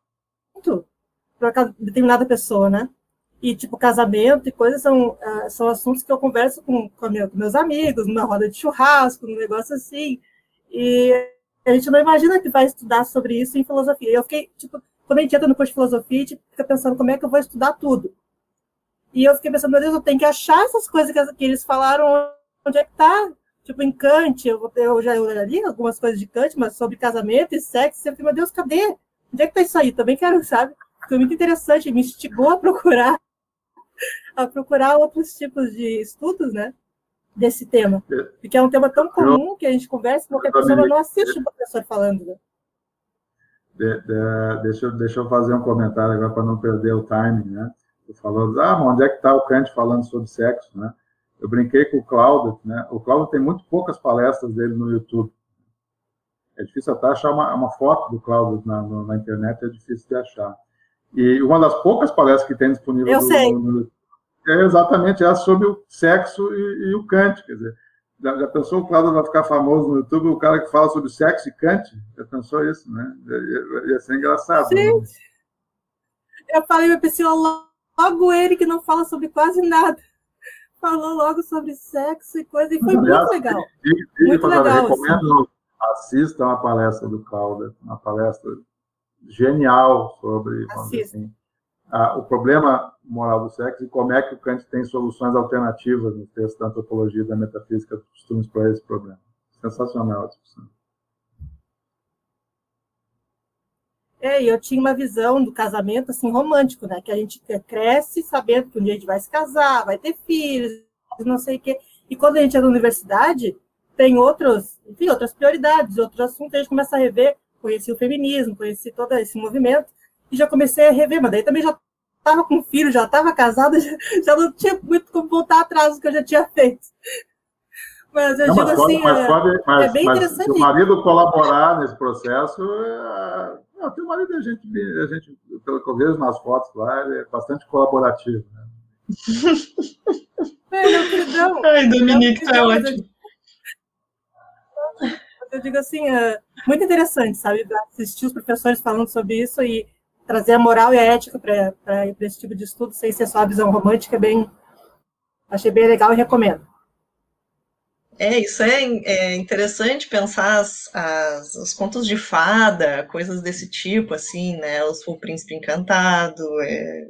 C: para determinada pessoa, né? E, tipo, casamento e coisas são, uh, são assuntos que eu converso com, com, meu, com meus amigos, numa roda de churrasco, num negócio assim. E a gente não imagina que vai estudar sobre isso em filosofia. Eu fiquei, tipo, quando a gente entra no curso de filosofia, a gente fica pensando como é que eu vou estudar tudo. E eu fiquei pensando, meu Deus, eu tenho que achar essas coisas que, que eles falaram, onde é que tá? Tipo, em Kant, eu, eu já li algumas coisas de Kant, mas sobre casamento e sexo, eu fiquei, meu Deus, cadê? Onde é que tá isso aí? Também quero, sabe? Foi muito interessante, me instigou a procurar, a procurar outros tipos de estudos, né? Desse tema. Porque é um tema tão comum que a gente conversa, qualquer pessoa não assiste o professor falando, né?
D: De, de, deixa, eu, deixa eu fazer um comentário agora para não perder o timing, né? Falou, ah, onde é que está o Kant falando sobre sexo, né? Eu brinquei com o Cláudio, né? O Cláudio tem muito poucas palestras dele no YouTube. É difícil até achar uma, uma foto do Cláudio na, na, internet, é difícil de achar. E uma das poucas palestras que tem disponível
C: Eu sei. No,
D: no, é exatamente essa sobre o sexo e, e o Kant. Quer dizer, já, já, pensou o Cláudio vai ficar famoso no YouTube, o cara que fala sobre sexo e Kant? Já pensou isso, né? Ia, ia ser engraçado. Né? Gente,
C: né? eu falei para pessoa Logo ele, que não fala sobre quase nada, falou logo sobre sexo e coisa, e foi Aliás, muito legal. E, muito legal.
D: Recomendo, assim. assistam a palestra do Calder, uma palestra genial sobre assim, a, o problema moral do sexo e como é que o Kant tem soluções alternativas no texto da antropologia e da metafísica dos costumes para esse problema. Sensacional a discussão.
C: É, eu tinha uma visão do casamento assim romântico, né? Que a gente cresce sabendo que um dia a gente vai se casar, vai ter filhos, não sei o quê. E quando a gente é na universidade, tem outros, enfim, outras prioridades, outros assuntos, a gente começa a rever, conheci o feminismo, conheci todo esse movimento, e já comecei a rever, mas daí também já estava com filho, já estava casada, já, já, não tinha muito como voltar atrás do que eu já tinha feito. Mas eu não, digo mas assim,
D: pode, é, pode, mas, é bem mas interessante. Se o marido colaborar nesse processo, é, não, teu marido a gente, a gente, pelo que eu vejo nas fotos lá, ele é bastante colaborativo. Né?
C: é, meu queridão.
B: Ai, Dominique, tá ótimo.
C: Eu digo assim, é muito interessante, sabe? Assistir os professores falando sobre isso e trazer a moral e a ética para esse tipo de estudo, sem ser só a visão romântica, é bem, achei bem legal e recomendo.
B: É, isso é, é interessante pensar as, as, os contos de fada, coisas desse tipo, assim, né? Os, o Príncipe Encantado. É,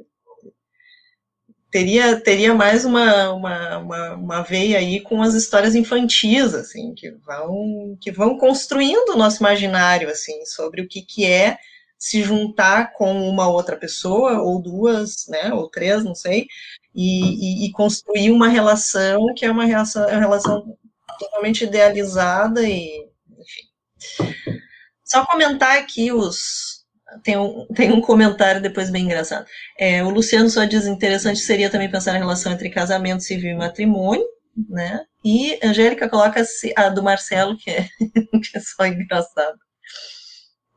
B: teria, teria mais uma, uma, uma, uma, veia aí com as histórias infantis, assim, que vão, que vão construindo o nosso imaginário, assim, sobre o que, que é se juntar com uma outra pessoa, ou duas, né, ou três, não sei, e, e, e construir uma relação que é uma relação, é uma relação totalmente idealizada e, enfim. Só comentar aqui os. Tem um, tem um comentário depois bem engraçado. É, o Luciano só diz interessante seria também pensar na relação entre casamento civil e matrimônio, né? E Angélica coloca a do Marcelo, que é, que é só engraçado.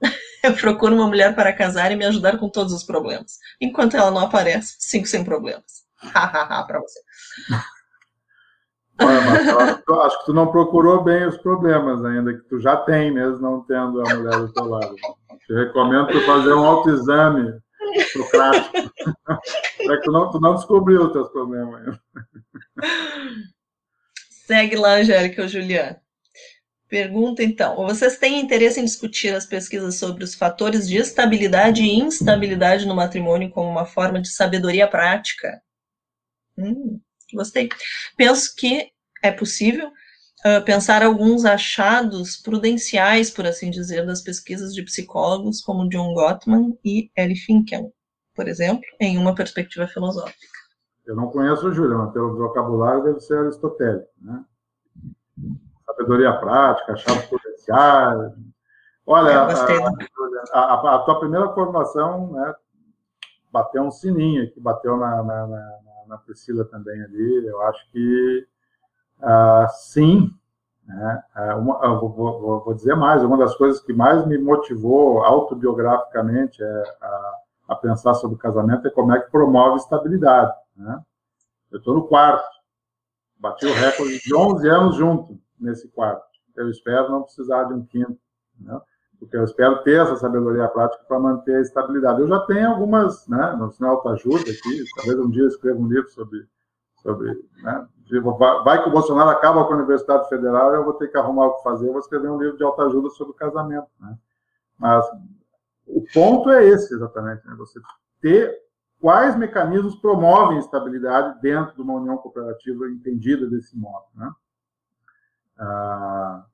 B: Eu procuro uma mulher para casar e me ajudar com todos os problemas. Enquanto ela não aparece, cinco sem problemas. Hahaha, para você.
D: Olha, Marcelo, acho que tu não procurou bem os problemas ainda, que tu já tem mesmo não tendo a mulher do teu lado. Te recomendo tu fazer um autoexame prático. é que tu não, tu não descobriu os teus problemas ainda.
B: Segue lá, Angélica ou Juliana. Pergunta então: vocês têm interesse em discutir as pesquisas sobre os fatores de estabilidade e instabilidade no matrimônio como uma forma de sabedoria prática? Hum, gostei. Penso que é possível uh, pensar alguns achados prudenciais, por assim dizer, das pesquisas de psicólogos como John Gottman e Ellie Finkel, por exemplo, em uma perspectiva filosófica.
D: Eu não conheço o Júlio, mas pelo vocabulário deve ser aristotélico, né? Sabedoria prática, achados prudenciais. Olha, a, a, a, a, tua primeira formação, né, bateu um sininho que bateu na, na, na, na Priscila também ali. Eu acho que ah, sim, né? Ah, uma, vou, vou, vou, dizer mais, uma das coisas que mais me motivou autobiograficamente é a, a pensar sobre o casamento é como é que promove estabilidade. Né? Eu estou no quarto, bati o recorde de 11 anos junto nesse quarto. Eu espero não precisar de um quinto, né? Porque eu espero ter essa sabedoria prática para manter a estabilidade. Eu já tenho algumas, né, no sinal autoajuda aqui, talvez um dia eu escreva um livro sobre, sobre né, vai que o Bolsonaro acaba com a Universidade Federal, eu vou ter que arrumar o que fazer, eu vou escrever um livro de autoajuda sobre o casamento. Né? Mas o ponto é esse, exatamente, né? você ter quais mecanismos promovem estabilidade dentro de uma união cooperativa entendida desse modo. Né? Ah,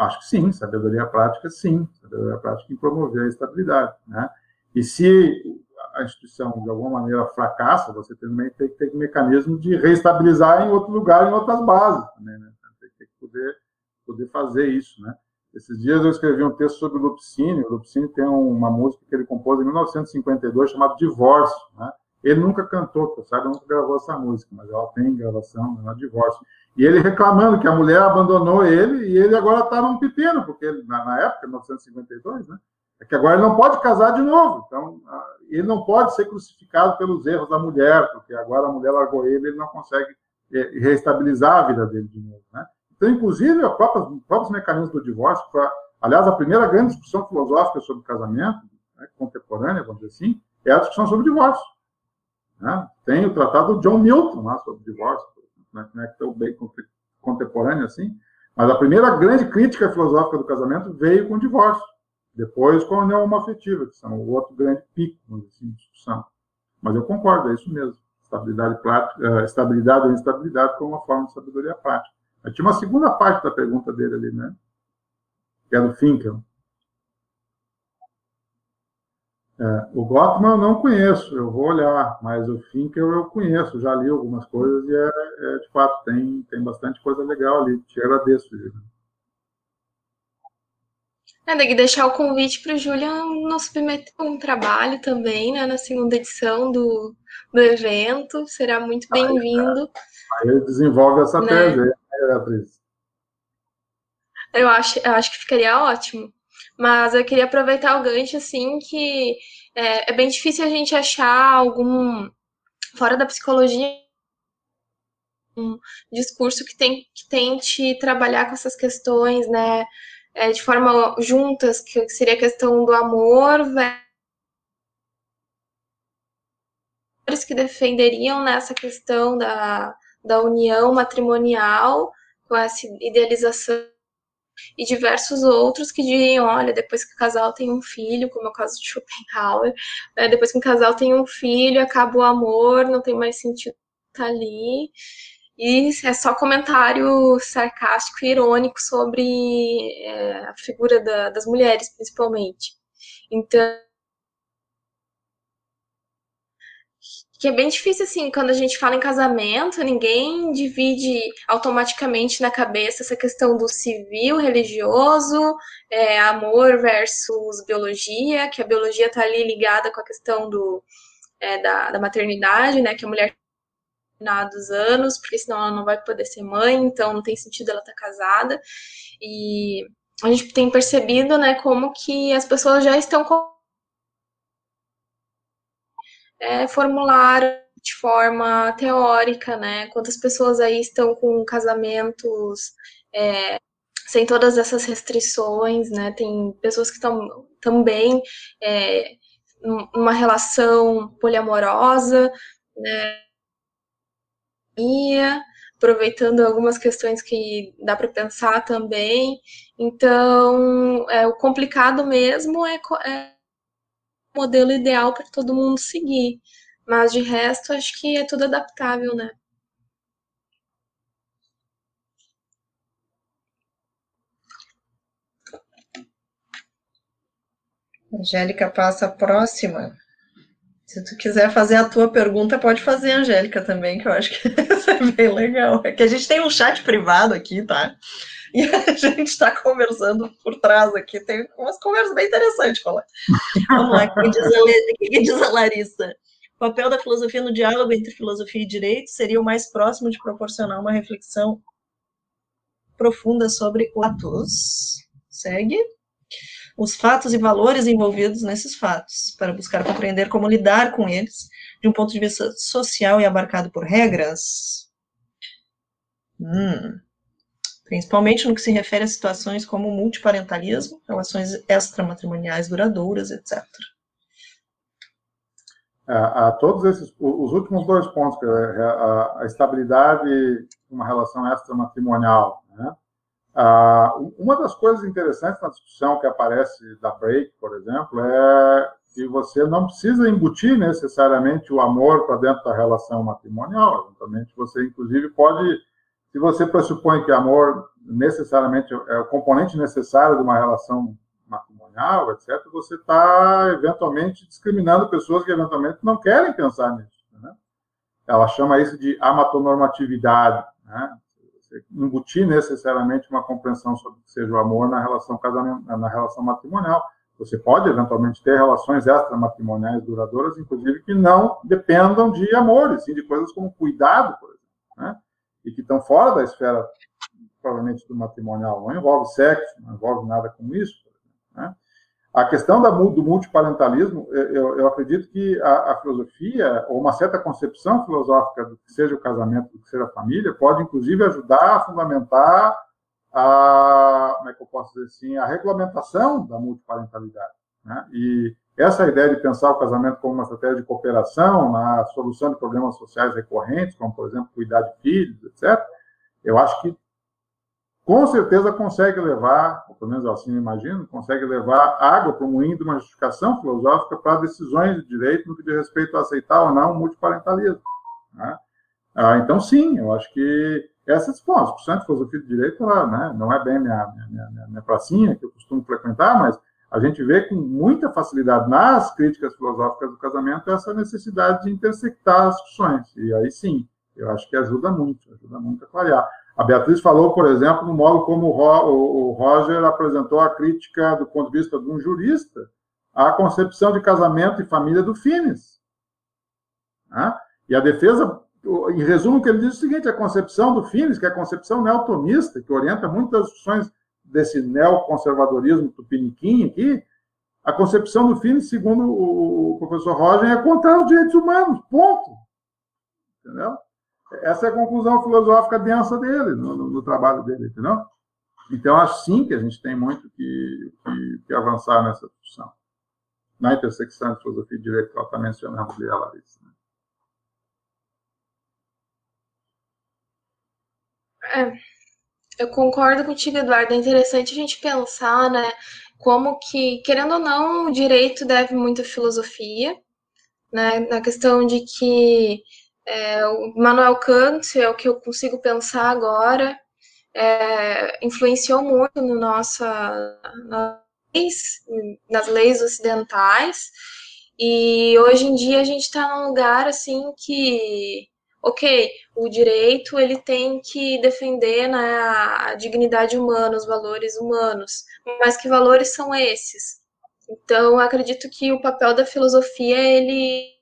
D: acho que sim, sabedoria prática, sim, sabedoria prática em promover a estabilidade. Né? E se a instituição de alguma maneira fracassa, você também tem que ter mecanismo de reestabilizar em outro lugar, em outras bases também, né? Tem que poder, poder fazer isso, né? Esses dias eu escrevi um texto sobre o Lupicínio. O Lupicínio tem uma música que ele compôs em 1952 chamada Divórcio, né? Ele nunca cantou, que eu saiba, nunca gravou essa música, mas ela tem gravação, é Divórcio. E ele reclamando que a mulher abandonou ele e ele agora está num pepino, porque ele, na, na época, 1952, né? É que agora ele não pode casar de novo. Então, ele não pode ser crucificado pelos erros da mulher, porque agora a mulher largou ele, ele não consegue é, reestabilizar a vida dele de novo. Né? Então, inclusive, os próprios, próprios mecanismos do divórcio, pra, aliás, a primeira grande discussão filosófica sobre casamento, né, contemporânea, vamos dizer assim, é a discussão sobre divórcio. Né? Tem o tratado do John Milton lá sobre divórcio, né, que é tão bem contemporâneo assim, mas a primeira grande crítica filosófica do casamento veio com o divórcio. Depois com a união homoafetiva, que são o outro grande pico assim, de discussão. Mas eu concordo, é isso mesmo. Estabilidade, prática, eh, estabilidade ou instabilidade como uma forma de sabedoria prática. Mas tinha uma segunda parte da pergunta dele ali, né? Que é do Finkel. É, o Gottman eu não conheço, eu vou olhar, mas o Finkel eu conheço, já li algumas coisas e é, é de fato tem, tem bastante coisa legal ali. Te agradeço, Gil.
E: É, daí deixar o convite para o Julian nos submeter um trabalho também, né, na segunda edição do, do evento. Será muito bem-vindo.
D: Aí ele desenvolve essa né? tese, né, Beatriz?
E: Eu acho, eu acho que ficaria ótimo. Mas eu queria aproveitar o gancho, assim, que é, é bem difícil a gente achar algum, fora da psicologia, um discurso que, tem, que tente trabalhar com essas questões, né, é, de forma juntas, que seria a questão do amor, que defenderiam nessa questão da, da união matrimonial, com essa idealização, e diversos outros que diriam, olha, depois que o casal tem um filho, como é o caso de Schopenhauer, né, depois que o casal tem um filho, acaba o amor, não tem mais sentido estar ali, e é só comentário sarcástico e irônico sobre é, a figura da, das mulheres, principalmente. Então, que é bem difícil, assim, quando a gente fala em casamento, ninguém divide automaticamente na cabeça essa questão do civil, religioso, é, amor versus biologia, que a biologia está ali ligada com a questão do, é, da, da maternidade, né, que a mulher determinados anos, porque senão ela não vai poder ser mãe, então não tem sentido ela estar tá casada. E a gente tem percebido, né, como que as pessoas já estão é, de forma teórica, né? Quantas pessoas aí estão com casamentos é, sem todas essas restrições, né? Tem pessoas que estão também é, numa relação poliamorosa, né? aproveitando algumas questões que dá para pensar também. Então, é, o complicado mesmo é, é modelo ideal para todo mundo seguir. Mas de resto, acho que é tudo adaptável, né?
B: Angélica passa a próxima. Se tu quiser fazer a tua pergunta, pode fazer, Angélica, também, que eu acho que é bem legal. É que a gente tem um chat privado aqui, tá? E a gente está conversando por trás aqui, tem umas conversas bem interessantes falar. Vamos lá, o que, diz a, que diz a Larissa? O papel da filosofia no diálogo entre filosofia e direito seria o mais próximo de proporcionar uma reflexão profunda sobre o atos. Segue os fatos e valores envolvidos nesses fatos, para buscar compreender como lidar com eles de um ponto de vista social e abarcado por regras. Hum. Principalmente no que se refere a situações como multiparentalismo, relações extramatrimoniais duradouras, etc.
D: A, é, a, todos esses, os últimos dois pontos, é a, a estabilidade de uma relação extramatrimonial, né? Ah, uma das coisas interessantes na discussão que aparece da Break, por exemplo, é que você não precisa embutir necessariamente o amor para dentro da relação matrimonial. Eventualmente, você, inclusive, pode, se você pressupõe que amor necessariamente é o componente necessário de uma relação matrimonial, etc., você está, eventualmente, discriminando pessoas que, eventualmente, não querem pensar nisso. Né? Ela chama isso de amatonormatividade. Né? embutir necessariamente uma compreensão sobre o que seja o amor na relação casamento, na relação matrimonial. Você pode eventualmente ter relações extramatrimoniais duradouras, inclusive que não dependam de amor, e sim de coisas como cuidado, por exemplo, né? E que estão fora da esfera provavelmente do matrimonial, não envolve sexo, não envolve nada como isso, né? A questão da, do multiparentalismo, eu, eu acredito que a, a, filosofia, ou uma certa concepção filosófica do que seja o casamento, do que seja a família, pode inclusive ajudar a fundamentar a, como é que eu posso dizer assim, a regulamentação da multiparentalidade. Né? E essa ideia de pensar o casamento como uma estratégia de cooperação na solução de problemas sociais recorrentes, como, por exemplo, cuidar de filhos, etc., eu acho que com certeza consegue levar, ou pelo menos assim imagino, consegue levar água para o moinho de uma justificação filosófica para decisões de direito no que diz respeito a aceitar ou não o multiparentalismo. Né? Ah, então, sim, eu acho que essas, bom, a discussão de filosofia de direito ela, né, não é bem minha, minha, minha, minha pracinha que eu costumo frequentar, mas a gente vê com muita facilidade nas críticas filosóficas do casamento essa necessidade de intersectar as discussões. E aí sim, eu acho que ajuda muito, ajuda muito a clarear. A Beatriz falou, por exemplo, no modo como o Roger apresentou a crítica do ponto de vista de um jurista à concepção de casamento e família do Fines. Né? E a defesa, em resumo, o que ele diz é o seguinte: a concepção do Fines, que é a concepção neotomista, que orienta muitas discussões desse neoconservadorismo tupiniquim aqui, a concepção do Fines, segundo o professor Roger, é contra os direitos humanos, ponto. Entendeu? Essa é a conclusão filosófica densa dele, no, no, no trabalho dele, entendeu? Então, acho sim que a gente tem muito que, que, que avançar nessa discussão. Na intersecção de filosofia e direito, que ela está mencionando ali, a Larissa. Né?
E: É, eu concordo contigo, Eduardo. É interessante a gente pensar, né, como que, querendo ou não, o direito deve muito à filosofia, né, na questão de que é, o Manuel Kant é o que eu consigo pensar agora, é, influenciou muito no nossa, nas, nas leis ocidentais, e hoje em dia a gente está num lugar assim que ok, o direito ele tem que defender né, a dignidade humana, os valores humanos, mas que valores são esses? Então, acredito que o papel da filosofia ele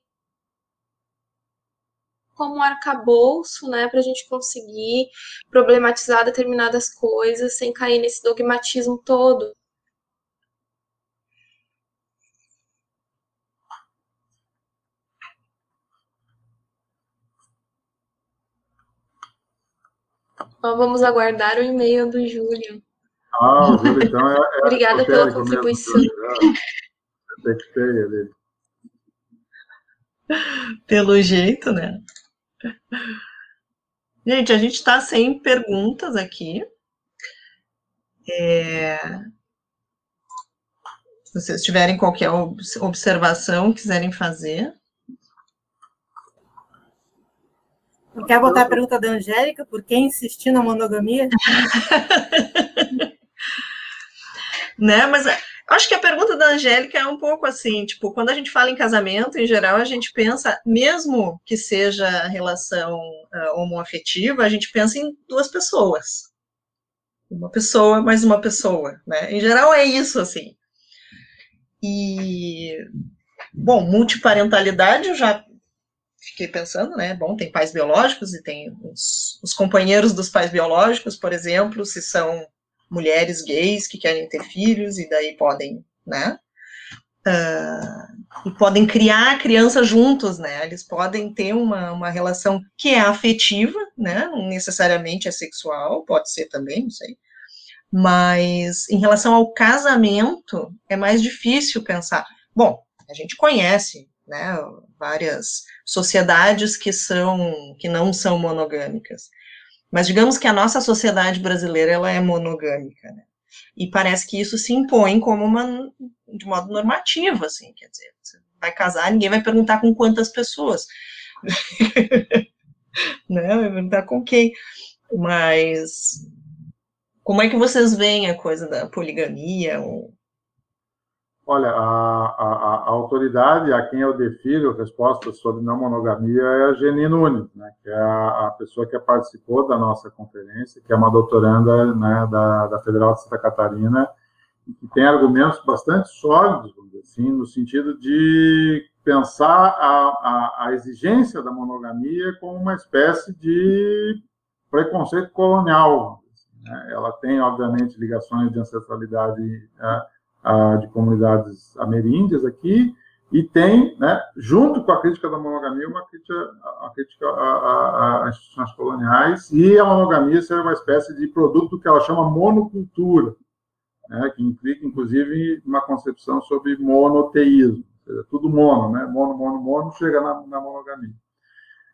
E: como um arcabouço, né, para a gente conseguir problematizar determinadas coisas sem cair nesse dogmatismo todo. Então, vamos aguardar o e-mail do Júlio.
D: Ah, o Júlio, então, é. é
E: Obrigada pela contribuição.
D: Ali.
B: Pelo jeito, né? Gente, a gente está sem perguntas aqui. É... Se vocês tiverem qualquer observação, quiserem fazer.
C: Não quer botar a pergunta da Angélica? Por que insistir na monogamia?
B: né, mas acho que a pergunta da Angélica é um pouco assim, tipo, quando a gente fala em casamento, em geral, a gente pensa, mesmo que seja relação uh, homoafetiva, a gente pensa em duas pessoas. Uma pessoa mais uma pessoa, né? Em geral é isso, assim. E, bom, multiparentalidade eu já fiquei pensando, né? Bom, tem pais biológicos e tem os, os, companheiros dos pais biológicos, por exemplo, se são mulheres gays que querem ter filhos e daí podem, né? Uh, e podem criar a criança juntos, né? Eles podem ter uma, uma relação que é afetiva, né? Não necessariamente é sexual, pode ser também, não sei. Mas em relação ao casamento, é mais difícil pensar. Bom, a gente conhece né, várias sociedades que são que não são monogâmicas. Mas digamos que a nossa sociedade brasileira ela é monogâmica, né? E parece que isso se impõe como uma de modo normativo, assim, quer dizer, você vai casar, ninguém vai perguntar com quantas pessoas. né? Vai perguntar com quem. Mas como é que vocês veem a coisa da poligamia ou
D: Olha, a, a, a, autoridade a quem eu defiro resposta sobre não monogamia é a Geni Nunes, né, que é a, a, pessoa que participou da nossa conferência, que é uma doutoranda né, da, da Federal de Santa Catarina, e que tem argumentos bastante sólidos, assim, no sentido de pensar a, a exigência da monogamia como uma espécie de preconceito colonial. Assim, né? Ela tem, obviamente, ligações de ancestralidade. Né, de comunidades ameríndias aqui, e tem, né, junto com a crítica da monogamia, uma crítica, a crítica a, instituições coloniais, e a monogamia ser uma espécie de produto que ela chama monocultura, né, que implica, inclusive, uma concepção sobre monoteísmo, seja, tudo mono, né, mono, mono, mono, chega na, na monogamia.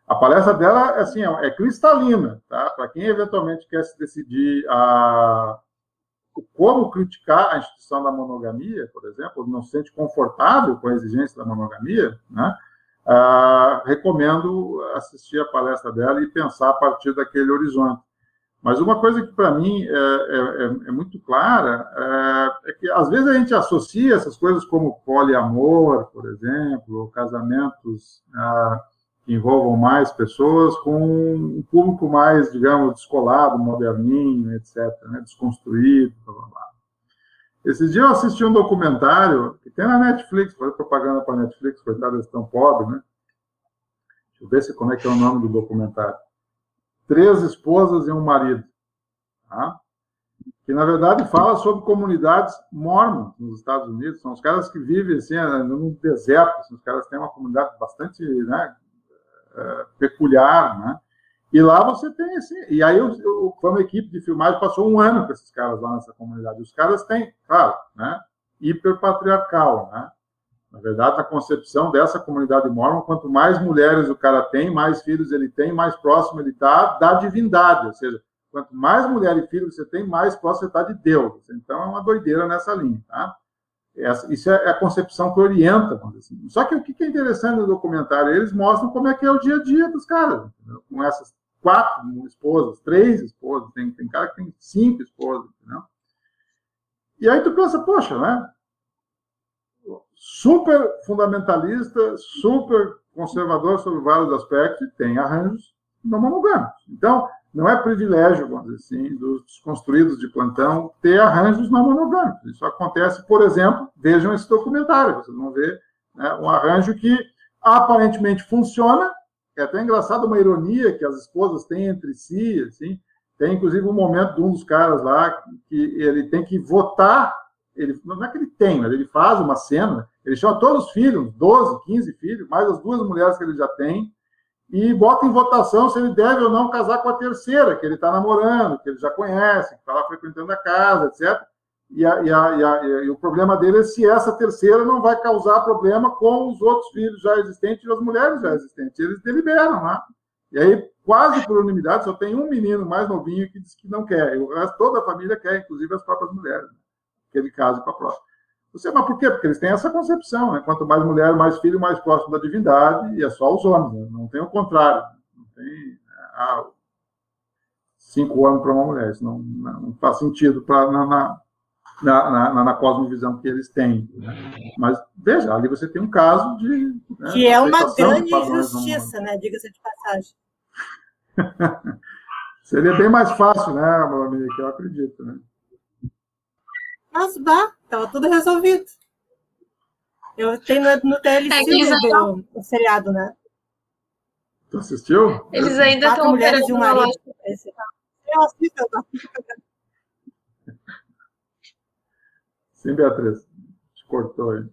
D: A palestra dela assim, é, é cristalina, tá? Para quem eventualmente quer se decidir a como criticar a instituição da monogamia, por exemplo, não se sente confortável com a exigência da monogamia, né? Ah, recomendo assistir a palestra dela e pensar a partir daquele horizonte. Mas uma coisa que para mim é, é, é, é, muito clara é, é, que às vezes a gente associa essas coisas como poliamor, por exemplo, casamentos ah, que envolvam mais pessoas, com um público mais, digamos, descolado, moderninho, etc., né, desconstruído, blá, blá, blá. Esses dias eu assisti um documentário que tem na Netflix, foi propaganda para a Netflix, coitado, eles estão pobres, né? Deixa eu ver se, como é que é o nome do documentário. Três esposas e um marido. Tá? Que, na verdade, fala sobre comunidades mormons nos Estados Unidos. São os caras que vivem assim, no deserto. Assim, os caras têm uma comunidade bastante né, é, peculiar, né? E lá você tem esse. E aí, eu, eu, equipe de filmagem, passou um ano com esses caras lá nessa comunidade. Os caras têm, claro, né? Hiperpatriarcal, né? Na verdade, a concepção dessa comunidade mormon, quanto mais mulheres o cara tem, mais filhos ele tem, mais próximo ele está da divindade. Ou seja, quanto mais mulher e filho você tem, mais próximo você está de Deus. Então, é uma doideira nessa linha, tá? Essa, isso é a concepção que orienta. Assim. Só que o que é interessante no documentário? Eles mostram como é que é o dia a dia dos caras, entendeu? com essas quatro esposas, três esposas, tem, tem cara que tem cinco esposas, entendeu? E aí tu pensa, poxa, né? Super fundamentalista, super conservador sobre vários aspectos, e tem arranjos não monogâmicos. Então, não é privilégio, vamos dizer assim, dos construídos de plantão ter arranjos não monogâmicos. Isso acontece, por exemplo, vejam esse documentário, vocês vão ver né, um arranjo que aparentemente funciona, é até engraçado uma ironia que as esposas têm entre si, assim, tem inclusive um momento de um dos caras lá que ele tem que votar, ele, não é que ele tem, mas ele faz uma cena, ele chama todos os filhos, 12, 15 filhos, mais as duas mulheres que ele já tem, e bota em votação se ele deve ou não casar com a terceira, que ele está namorando, que ele já conhece, que está lá frequentando a casa, etc. E, a, e, a, e, a, e, o problema dele é se essa terceira não vai causar problema com os outros filhos já existentes e as mulheres já existentes. Eles deliberam lá. Né? E aí, quase por unanimidade, só tem um menino mais novinho que diz que não quer. O resto, toda a família quer, inclusive as próprias mulheres, né? que ele case com a próxima. Você, mas por quê? Porque eles têm essa concepção, né? Quanto mais mulher, mais filho, mais próximo da divindade, e é só os homens, né? não tem o contrário. Não tem né? ah, cinco homens para uma mulher, isso não, não faz sentido pra, na, na, na, na, cosmovisão que eles têm. Mas, veja, ali você tem um caso de.
C: Né, que é uma grande injustiça, né? Diga-se de passagem.
D: Seria bem mais fácil, né, meu amigo, que eu acredito, né?
C: Mas bah, tava tudo resolvido. Eu tenho no, no TLC é, do, do seriado, né?
D: Tu assistiu?
E: Eles ainda estão
C: mulheres de um marido. Eu assisto,
D: Sim, Beatriz. Te cortou aí.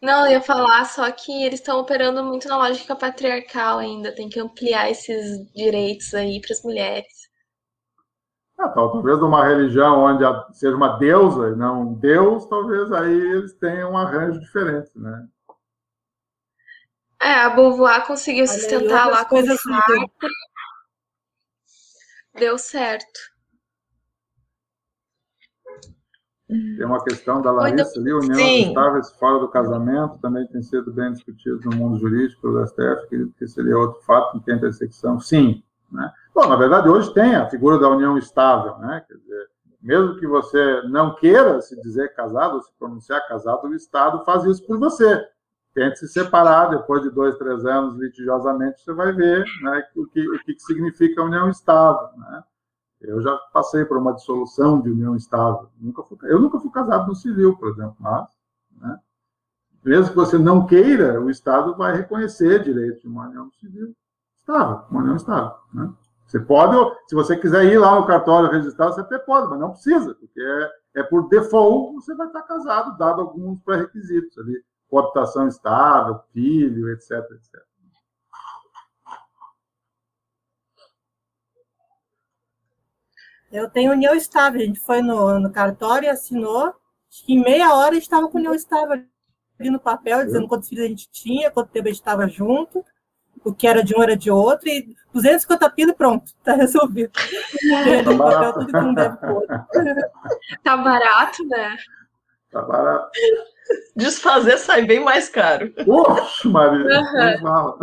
E: Não, eu ia falar só que eles estão operando muito na lógica patriarcal ainda. Tem que ampliar esses direitos aí para as mulheres.
D: Ah, talvez numa religião onde seja uma deusa e não um deus, talvez aí eles tenham um arranjo diferente, né?
E: É, a Beauvoir conseguiu sustentar lá com o Sartre. Deu certo.
D: Tem uma questão da Larissa ali, união estáveis fora do casamento, também tem sido bem discutido no mundo jurídico pelo STF, que seria outro fato que tem intersecção. Sim, né? Bom, na verdade, hoje tem a figura da união estável, né? Quer dizer, mesmo que você não queira se dizer casado, se pronunciar casado, o Estado faz isso por você. Tente se separar, depois de dois, três anos, litigiosamente, você vai ver né, o, que, o que significa união estável. Né? Eu já passei por uma dissolução de união estável. Nunca fui, eu nunca fui casado no civil, por exemplo, mas, né, mesmo que você não queira, o Estado vai reconhecer direito de uma união civil estável, uma união estável. Né? Você pode, se você quiser ir lá no cartório registrar, você até pode, mas não precisa, porque é, é por default você vai estar casado, dado alguns pré-requisitos ali, coabitação estável, filho, etc, etc.
C: Eu tenho união estável, a gente foi no, no cartório e assinou, em meia hora estava com união estável ali no papel, dizendo quantos filhos a gente tinha, quanto tempo a gente estava junto o que era de um era de outro, e 250 pila e pronto, tá resolvido.
D: Tá barato.
E: Tá barato, né?
D: Tá barato.
B: Desfazer sai bem mais caro.
D: Poxa, Maria, uhum.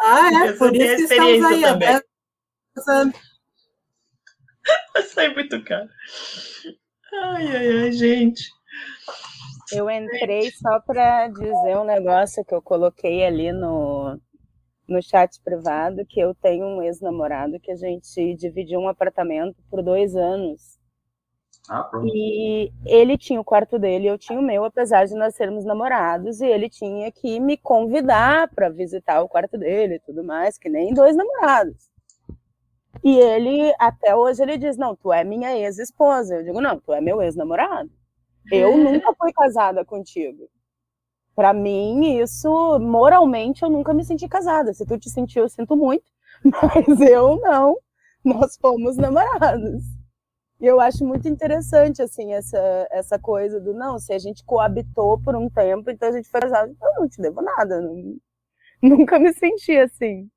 C: Ah, é, por isso que estamos aí também.
B: Sai muito caro. Ai, ai, ai, gente.
F: Eu entrei só para dizer um negócio que eu coloquei ali no, no chat privado que eu tenho um ex-namorado que a gente dividiu um apartamento por dois anos.
D: Ah, pronto.
F: E ele tinha o quarto dele, eu tinha o meu, apesar de nós sermos namorados, e ele tinha que me convidar para visitar o quarto dele e tudo mais, que nem dois namorados. E ele, até hoje, ele diz: Não, tu é minha ex-esposa. Eu digo: Não, tu é meu ex-namorado. Eu nunca fui casada contigo. Para mim, isso, moralmente, eu nunca me senti casada. Se tu te sentiu, eu sinto muito, mas eu não. Nós fomos namorados. E eu acho muito interessante, assim, essa, essa coisa do não, se a gente coabitou por um tempo, então a gente foi casado, eu não te devo nada. Não, nunca me senti assim.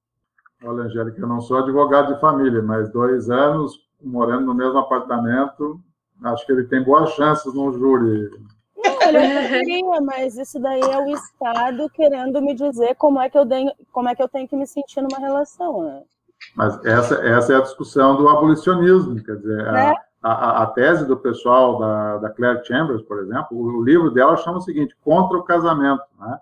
D: Olha, Angélica, eu não sou advogado de família, mas dois anos morando no mesmo apartamento, acho que ele tem boas chances no júri.
F: Não, ele queria, mas isso daí é o Estado querendo me dizer como é que eu tenho, como é que eu tenho que me sentir numa relação, né?
D: Mas essa, essa é a discussão do abolicionismo, quer dizer, é. a, a, a, tese do pessoal da, da Claire Chambers, por exemplo, o livro dela chama o seguinte, contra o casamento, né?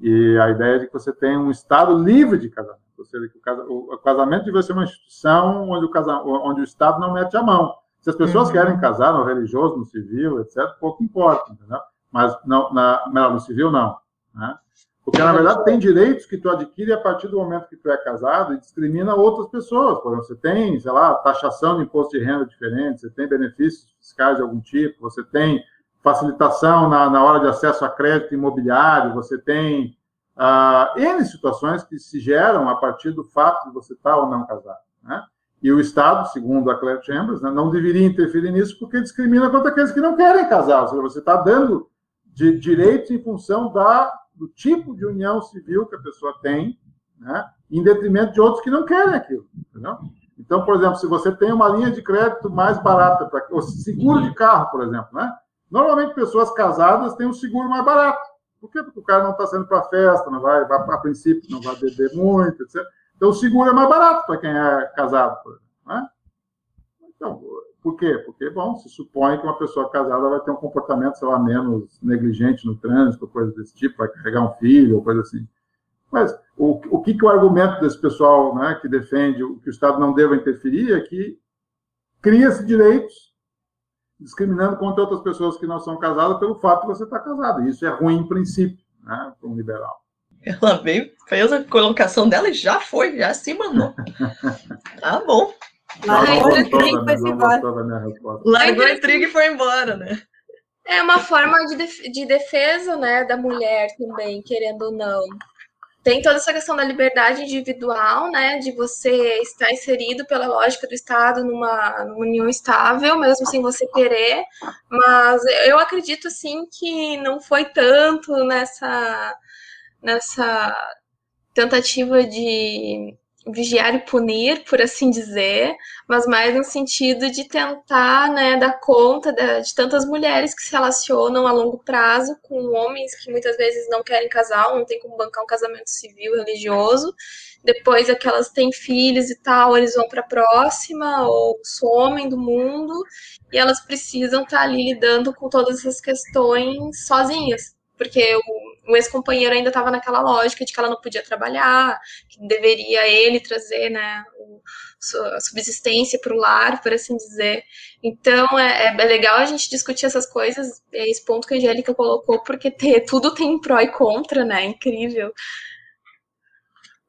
D: E a ideia é de que você tem um Estado livre de casamento, ou seja, que o, casamento deve ser uma instituição onde o, casa, onde o Estado não mete a mão. Se as pessoas uhum. querem casar no religioso, no civil, etc., pouco importa, entendeu? Mas não, na, no civil, não. Né? Porque, na verdade, tem direitos que tu adquire a partir do momento que tu é casado e discrimina outras pessoas. Por exemplo, você tem, sei lá, taxação de imposto de renda diferente, você tem benefícios fiscais de algum tipo, você tem facilitação na, na hora de acesso a crédito imobiliário, você tem uh, N situações que se geram a partir do fato de você estar ou não casado. Né? E o Estado, segundo a Claire Chambers, né, não deveria interferir nisso porque discrimina contra aqueles que não querem casar. Seja, você está dando de direitos em função da, do tipo de união civil que a pessoa tem, né, em detrimento de outros que não querem aquilo. Entendeu? Então, por exemplo, se você tem uma linha de crédito mais barata, pra, ou seguro de carro, por exemplo, né? Normalmente, pessoas casadas têm um seguro mais barato. Por quê? Porque o cara não está saindo para festa, não vai, vai, a princípio, não vai beber muito, etc. Então, o seguro é mais barato para quem é casado. Né? Então, por quê? Porque, bom, se supõe que uma pessoa casada vai ter um comportamento, sei lá, menos negligente no trânsito, coisa desse tipo, vai carregar um filho, ou coisa assim. Mas o, o que, que o argumento desse pessoal né, que defende que o Estado não deva interferir é que cria-se direitos discriminando contra outras pessoas que não são casadas pelo fato de você estar casado. Isso é ruim em princípio, né, para um liberal.
B: Ela veio, fez a colocação dela e já foi, já se mandou. tá bom.
C: Largou a intriga e foi embora.
B: Intriga e foi embora, né?
E: É uma forma de, def de defesa, né, da mulher também, querendo ou não tem toda essa questão da liberdade individual, né, de você estar inserido pela lógica do Estado numa, numa, união estável, mesmo sem você querer, mas eu acredito, assim, que não foi tanto nessa nessa tentativa de vigiar e punir, por assim dizer, mas mais no sentido de tentar né, dar conta de, de, tantas mulheres que se relacionam a longo prazo com homens que muitas vezes não querem casar, não tem como bancar um casamento civil, religioso. Depois aquelas têm filhos e tal, eles vão para a próxima ou somem do mundo e elas precisam estar tá ali lidando com todas essas questões sozinhas, porque o o ex-companheiro ainda estava naquela lógica de que ela não podia trabalhar, que deveria ele trazer né, o, a subsistência para o lar, por assim dizer. Então é, é, legal a gente discutir essas coisas, é esse ponto que a Angélica colocou, porque ter, tudo tem pró e contra, né? É incrível.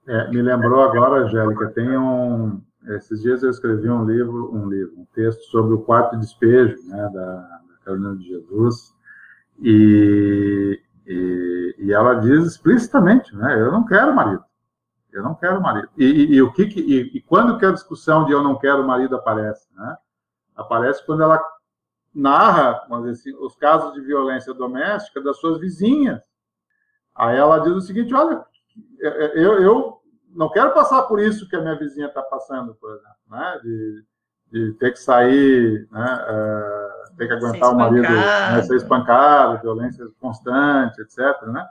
D: É, me lembrou agora, Angélica, tem um. Esses dias eu escrevi um livro, um livro, um texto sobre o quarto despejo, né, da, da Carolina de Jesus, e e, e, ela diz explicitamente, né? Eu não quero marido. Eu não quero marido. E, e, o que, que e, quando que a discussão de eu não quero marido aparece, né? Aparece quando ela narra, vamos dizer assim, os casos de violência doméstica das suas vizinhas. Aí ela diz o seguinte: olha, eu, eu não quero passar por isso que a minha vizinha está passando, por exemplo, né? De, de ter que sair, né? Uh, ter que aguentar o marido né, ser espancado, violência constante, etc. Né?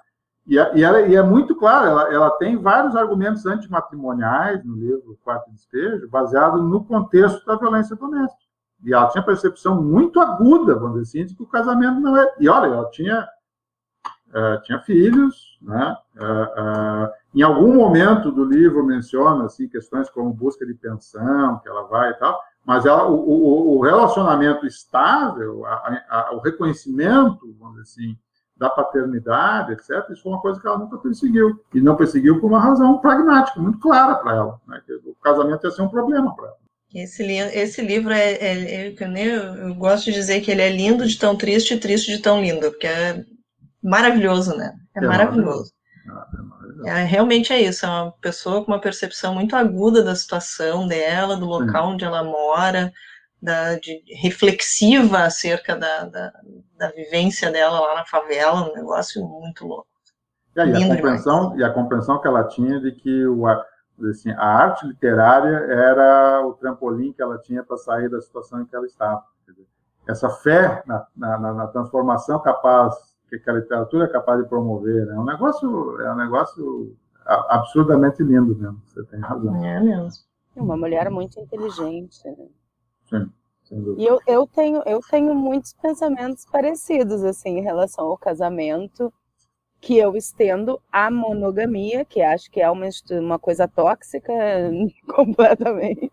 D: E, e, ela, e é muito claro, ela, ela tem vários argumentos antimatrimoniais no livro Quarto Despejo, baseado no contexto da violência doméstica. E ela tinha percepção muito aguda, vamos dizer assim, de que o casamento não é. E olha, ela tinha uh, tinha filhos, né? Uh, em algum momento do livro menciona assim questões como busca de pensão, que ela vai e tal, mas ela, o, o, o relacionamento estável, a, a, o reconhecimento, vamos dizer assim, da paternidade, etc., isso foi uma coisa que ela nunca perseguiu. E não perseguiu por uma razão pragmática, muito clara para ela. Né? O casamento ia ser um problema para ela.
B: Esse, li esse livro é, é, é eu, eu, gosto de dizer que ele é lindo de tão triste e triste de tão lindo, porque é maravilhoso, né? É, é maravilhoso. maravilhoso. É, realmente é isso, é uma pessoa com uma percepção muito aguda da situação dela, do local onde ela mora, da, de, reflexiva acerca da, da, da, vivência dela lá na favela, um negócio muito louco.
D: e, a compreensão, e a compreensão que ela tinha de que o, assim, a arte literária era o trampolim que ela tinha para sair da situação em que ela estava. Essa fé na, na, na, transformação capaz que a literatura é capaz de promover, né? é um negócio, é um negócio absurdamente lindo mesmo. Você tem razão.
B: É mesmo.
F: É uma mulher muito inteligente. Né?
D: Sim.
F: E eu, eu, tenho, eu tenho muitos pensamentos parecidos assim em relação ao casamento que eu estendo a monogamia, que acho que é uma, uma coisa tóxica completamente.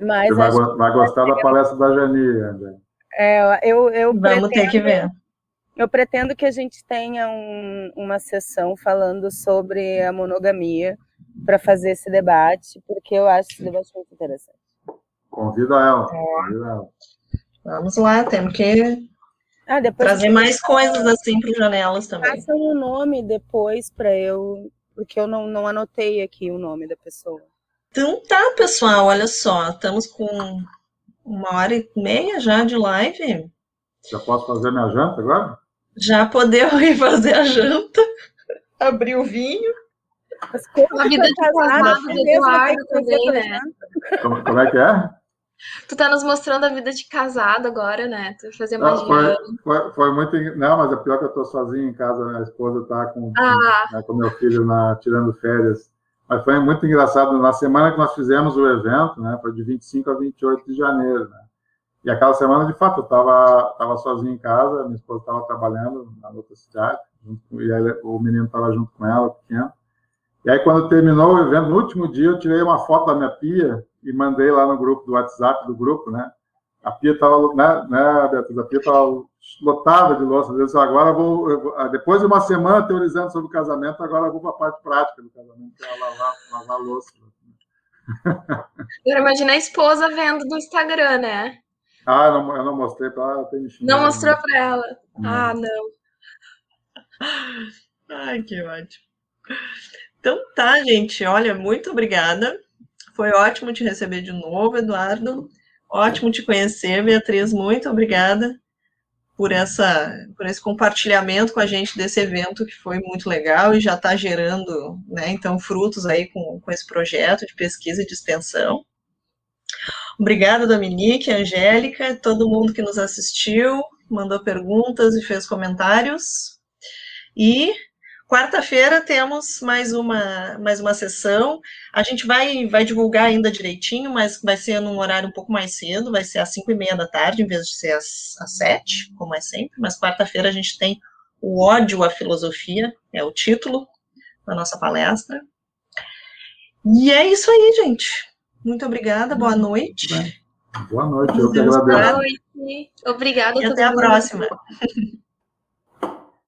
D: Mas Você vai, vai gostar da palestra da Jani, André.
F: É, eu, eu
B: Vamos pretendo, ter que ver.
F: Eu pretendo que a gente tenha um, uma sessão falando sobre a monogamia para fazer esse debate, porque eu acho esse debate muito interessante.
D: Convida ela. É. Convida ela.
B: Vamos lá, temos que ah, Trazer mais coisas assim para janelas também.
F: Passa o um nome depois para eu, porque eu não, não anotei aqui o nome da pessoa.
B: Então tá, pessoal, olha só, estamos com uma hora e meia já de live.
D: Já posso fazer minha janta agora?
B: Já podemos ir fazer a janta, abrir o vinho.
E: A vida de casado do Eduardo também, né?
D: Como, como é que é?
E: Tu tá nos mostrando a vida de casado agora, né? Tu fazer mais
D: foi, foi, foi, muito. Não, mas é pior que eu tô sozinho em casa, minha esposa tá com, ah. né, com meu filho na, tirando férias. Mas foi muito engraçado. Na semana que nós fizemos o evento, né? Foi de 25 a 28 de janeiro, né? E aquela semana, de fato, eu estava tava sozinho em casa, minha esposa estava trabalhando na outra cidade, junto, e aí, o menino estava junto com ela, pequeno. E aí, quando terminou o evento, no último dia, eu tirei uma foto da minha pia e mandei lá no grupo do WhatsApp do grupo, né? A pia estava, né, né, Beatriz? A pia estava lotada de louça. Eu disse, agora vou, eu, ah, depois de uma semana teorizando sobre o casamento, agora vou para a parte prática do casamento, que é lavar, lavar louça.
E: Agora imagina a esposa vendo no Instagram, né?
D: Ah, não, eu não mostrei para ela.
E: Não mostrou para ela? Ah, não.
B: Ai, que ótimo. Então tá, gente. Olha, muito obrigada. Foi ótimo te receber de novo, Eduardo. Ótimo te conhecer, Beatriz. Muito obrigada por essa por esse compartilhamento com a gente desse evento que foi muito legal e já está gerando, né, então frutos aí com, com esse projeto de pesquisa e de extensão. Obrigada, Dominique, Angélica, todo mundo que nos assistiu, mandou perguntas e fez comentários. E Quarta-feira temos mais uma, mais uma sessão. A gente vai, vai divulgar ainda direitinho, mas vai ser num horário um pouco mais cedo, vai ser às cinco e meia da tarde, em vez de ser às, às sete, como é sempre. Mas quarta-feira a gente tem o ódio à filosofia, é o título da nossa palestra. E é isso aí, gente. Muito obrigada, boa noite.
D: Boa noite, eu que agradeço.
E: Boa noite. Obrigada.
B: E até a próxima.